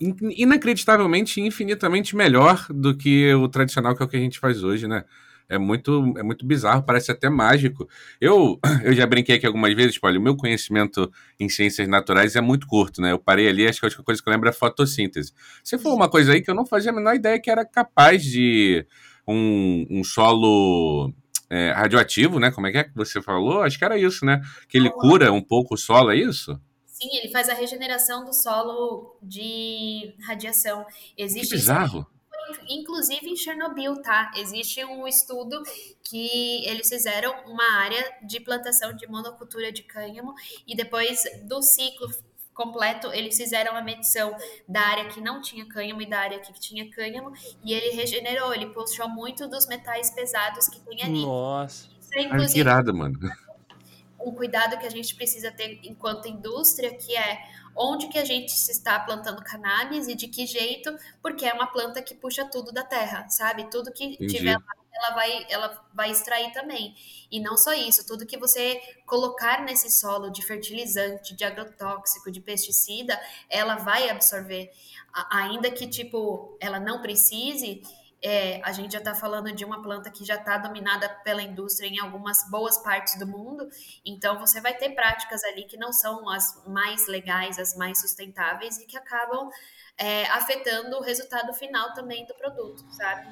Speaker 2: inacreditavelmente, infinitamente melhor do que o tradicional que é o que a gente faz hoje, né? É muito, é muito bizarro, parece até mágico. Eu, eu já brinquei aqui algumas vezes, olha, o meu conhecimento em ciências naturais é muito curto, né? Eu parei ali, acho que a única coisa que eu lembro é fotossíntese. Se for uma coisa aí que eu não fazia a menor ideia que era capaz de um, um solo é, radioativo, né? Como é que é que você falou? Acho que era isso, né? Que ele cura um pouco o solo, é isso?
Speaker 3: Sim, ele faz a regeneração do solo de radiação. Existe
Speaker 2: que bizarro
Speaker 3: inclusive em Chernobyl, tá? Existe um estudo que eles fizeram uma área de plantação de monocultura de cânhamo e depois do ciclo completo, eles fizeram a medição da área que não tinha cânhamo e da área que tinha cânhamo e ele regenerou, ele puxou muito dos metais pesados que tem ali.
Speaker 1: Nossa.
Speaker 3: Isso é, inclusive,
Speaker 2: irada, mano.
Speaker 3: Um cuidado que a gente precisa ter enquanto indústria, que é onde que a gente está plantando cannabis e de que jeito, porque é uma planta que puxa tudo da terra, sabe? Tudo que Entendi. tiver lá ela vai, ela vai extrair também. E não só isso, tudo que você colocar nesse solo de fertilizante, de agrotóxico, de pesticida, ela vai absorver. ainda que, tipo, ela não precise, é, a gente já está falando de uma planta que já está dominada pela indústria em algumas boas partes do mundo, então você vai ter práticas ali que não são as mais legais, as mais sustentáveis e que acabam é, afetando o resultado final também do produto, sabe?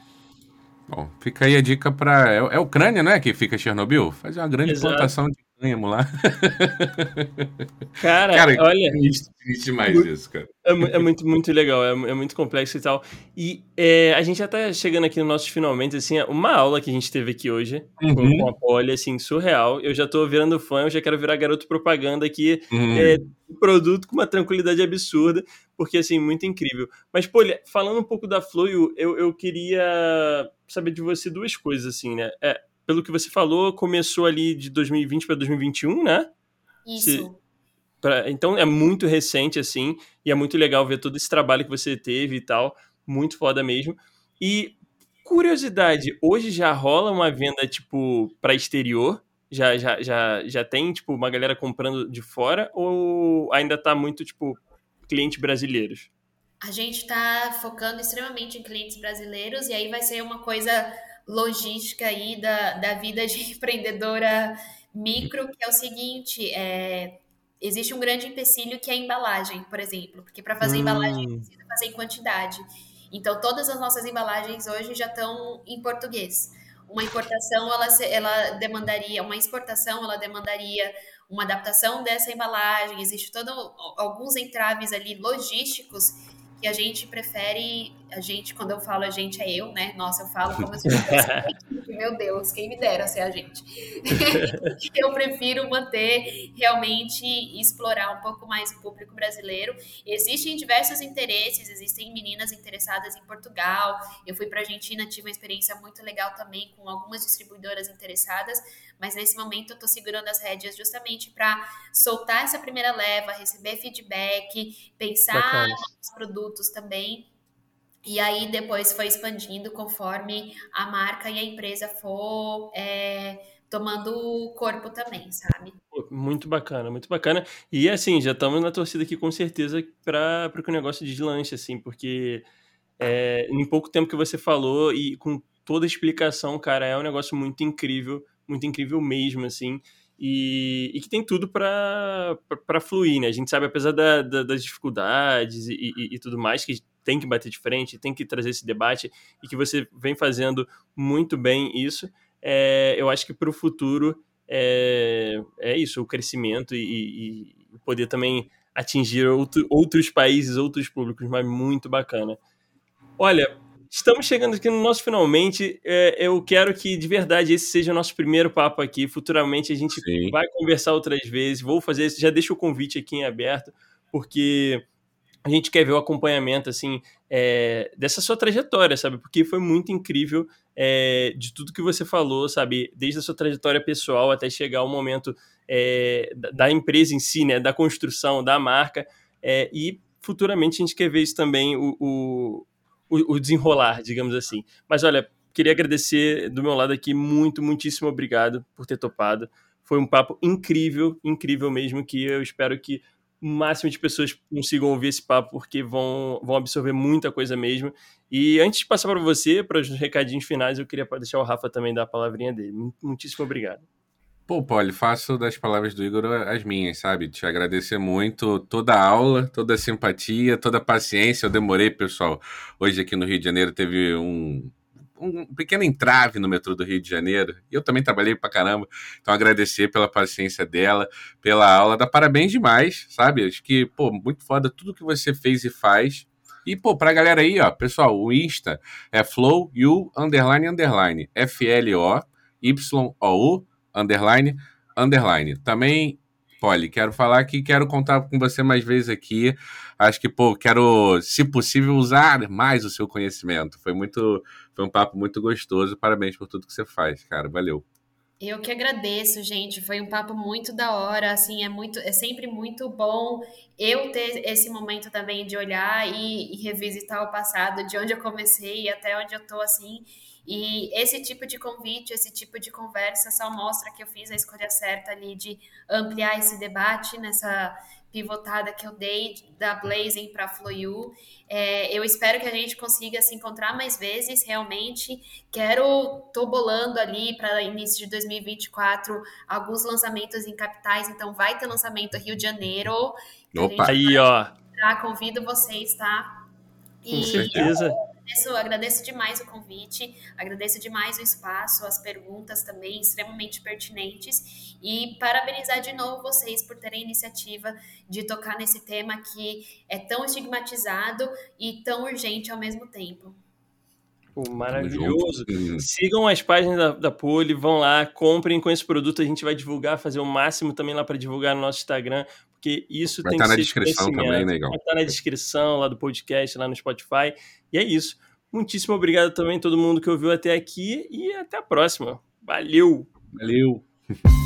Speaker 2: Bom, fica aí a dica para. É, é Ucrânia, né? Que fica Chernobyl? Fazer uma grande Exato. plantação de cânhamo lá.
Speaker 1: Cara, cara olha.
Speaker 2: Existe demais isso, cara.
Speaker 1: É, é, muito, muito legal, é, é, muito complexo e tal. E é, a gente já tá chegando aqui no nosso finalmente, assim, uma aula que a gente teve aqui hoje uhum. com, com, a Poli, assim, surreal. Eu já tô virando fã, eu já quero virar garoto propaganda aqui. Uhum. É, produto com uma tranquilidade absurda, porque, assim, muito incrível. Mas, Poli, falando um pouco da Flow, eu, eu queria saber de você duas coisas, assim, né? É, pelo que você falou, começou ali de 2020 para 2021, né?
Speaker 3: Isso. Se,
Speaker 1: pra, então é muito recente, assim, e é muito legal ver todo esse trabalho que você teve e tal. Muito foda mesmo. E curiosidade, hoje já rola uma venda, tipo, para exterior? Já, já, já, já tem, tipo, uma galera comprando de fora? Ou ainda tá muito, tipo, clientes brasileiros?
Speaker 3: A gente está focando extremamente em clientes brasileiros e aí vai ser uma coisa logística aí da, da vida de empreendedora micro, que é o seguinte, é, existe um grande empecilho que é a embalagem, por exemplo, porque para fazer hum. embalagem precisa fazer em quantidade. Então, todas as nossas embalagens hoje já estão em português. Uma importação, ela, ela demandaria, uma exportação, ela demandaria uma adaptação dessa embalagem, existe todos alguns entraves ali logísticos que a gente prefere, a gente, quando eu falo a gente, é eu, né? Nossa, eu falo como se fosse meu Deus, quem me dera ser a gente. eu prefiro manter, realmente explorar um pouco mais o público brasileiro. Existem diversos interesses, existem meninas interessadas em Portugal. Eu fui para a Argentina, tive uma experiência muito legal também com algumas distribuidoras interessadas, mas nesse momento eu estou segurando as rédeas justamente para soltar essa primeira leva, receber feedback, pensar Bacana. nos produtos também. E aí depois foi expandindo conforme a marca e a empresa for é, tomando corpo também, sabe?
Speaker 1: Muito bacana, muito bacana. E assim, já estamos na torcida aqui com certeza para o negócio de lanche, assim, porque é, em pouco tempo que você falou e com toda a explicação, cara, é um negócio muito incrível muito incrível mesmo, assim. E, e que tem tudo para fluir, né? A gente sabe, apesar da, da, das dificuldades e, e, e, tudo mais, que tem que bater de frente, tem que trazer esse debate e que você vem fazendo muito bem isso. É, eu acho que para o futuro é, é isso, o crescimento e, e poder também atingir outro, outros países, outros públicos, mas muito bacana. Olha, Estamos chegando aqui no nosso finalmente. É, eu quero que, de verdade, esse seja o nosso primeiro papo aqui. Futuramente a gente Sim. vai conversar outras vezes. Vou fazer isso. Já deixo o convite aqui em aberto, porque a gente quer ver o acompanhamento, assim, é, dessa sua trajetória, sabe? Porque foi muito incrível é, de tudo que você falou, sabe? Desde a sua trajetória pessoal até chegar ao momento é, da empresa em si, né? Da construção, da marca. É, e futuramente a gente quer ver isso também, o, o o, desenrolar, digamos assim. Mas olha, queria agradecer do meu lado aqui, muito, muitíssimo obrigado por ter topado. Foi um papo incrível, incrível mesmo, que eu espero que máximo de pessoas consigam ouvir esse papo, porque vão, vão absorver muita coisa mesmo. E antes de passar para você, para os recadinhos finais, eu queria deixar o Rafa também dar a palavrinha dele. Muitíssimo obrigado.
Speaker 2: Pô, Poli, faço das palavras do Igor as minhas, sabe? Te agradecer muito toda a aula, toda a simpatia, toda a paciência. Eu demorei, pessoal. Hoje aqui no Rio de Janeiro teve um, um pequeno entrave no metrô do Rio de Janeiro. Eu também trabalhei pra caramba. Então, agradecer pela paciência dela, pela aula. Dá parabéns demais, sabe? Acho que, pô, muito foda tudo que você fez e faz. E, pô, pra galera aí, ó, pessoal, o Insta é flow, you, underline, underline, F-L-O, Y-O-U, underline, underline. Também, Polly, quero falar que quero contar com você mais vezes aqui. Acho que, pô, quero, se possível, usar mais o seu conhecimento. Foi muito, foi um papo muito gostoso. Parabéns por tudo que você faz, cara. Valeu.
Speaker 3: Eu que agradeço, gente. Foi um papo muito da hora. Assim, é muito, é sempre muito bom eu ter esse momento também de olhar e, e revisitar o passado, de onde eu comecei e até onde eu tô, assim. E esse tipo de convite, esse tipo de conversa só mostra que eu fiz a escolha certa ali de ampliar esse debate nessa pivotada que eu dei da Blazing para Floyu. É, eu espero que a gente consiga se encontrar mais vezes, realmente. Quero, tô bolando ali para início de 2024 alguns lançamentos em capitais, então vai ter lançamento Rio de Janeiro.
Speaker 1: Opa, aí, ó.
Speaker 3: Convido vocês, tá?
Speaker 1: E, Com certeza.
Speaker 3: Agradeço, agradeço demais o convite, agradeço demais o espaço, as perguntas também extremamente pertinentes e parabenizar de novo vocês por terem a iniciativa de tocar nesse tema que é tão estigmatizado e tão urgente ao mesmo tempo.
Speaker 1: Pô, maravilhoso. Sigam as páginas da, da Poli, vão lá, comprem com esse produto. A gente vai divulgar, fazer o máximo também lá para divulgar no nosso Instagram, porque isso
Speaker 2: vai
Speaker 1: tem
Speaker 2: tá
Speaker 1: que
Speaker 2: na
Speaker 1: ser
Speaker 2: descrição também, legal.
Speaker 1: Vai estar tá na descrição lá do podcast, lá no Spotify. E é isso. Muitíssimo obrigado também a todo mundo que ouviu até aqui e até a próxima. Valeu!
Speaker 2: Valeu!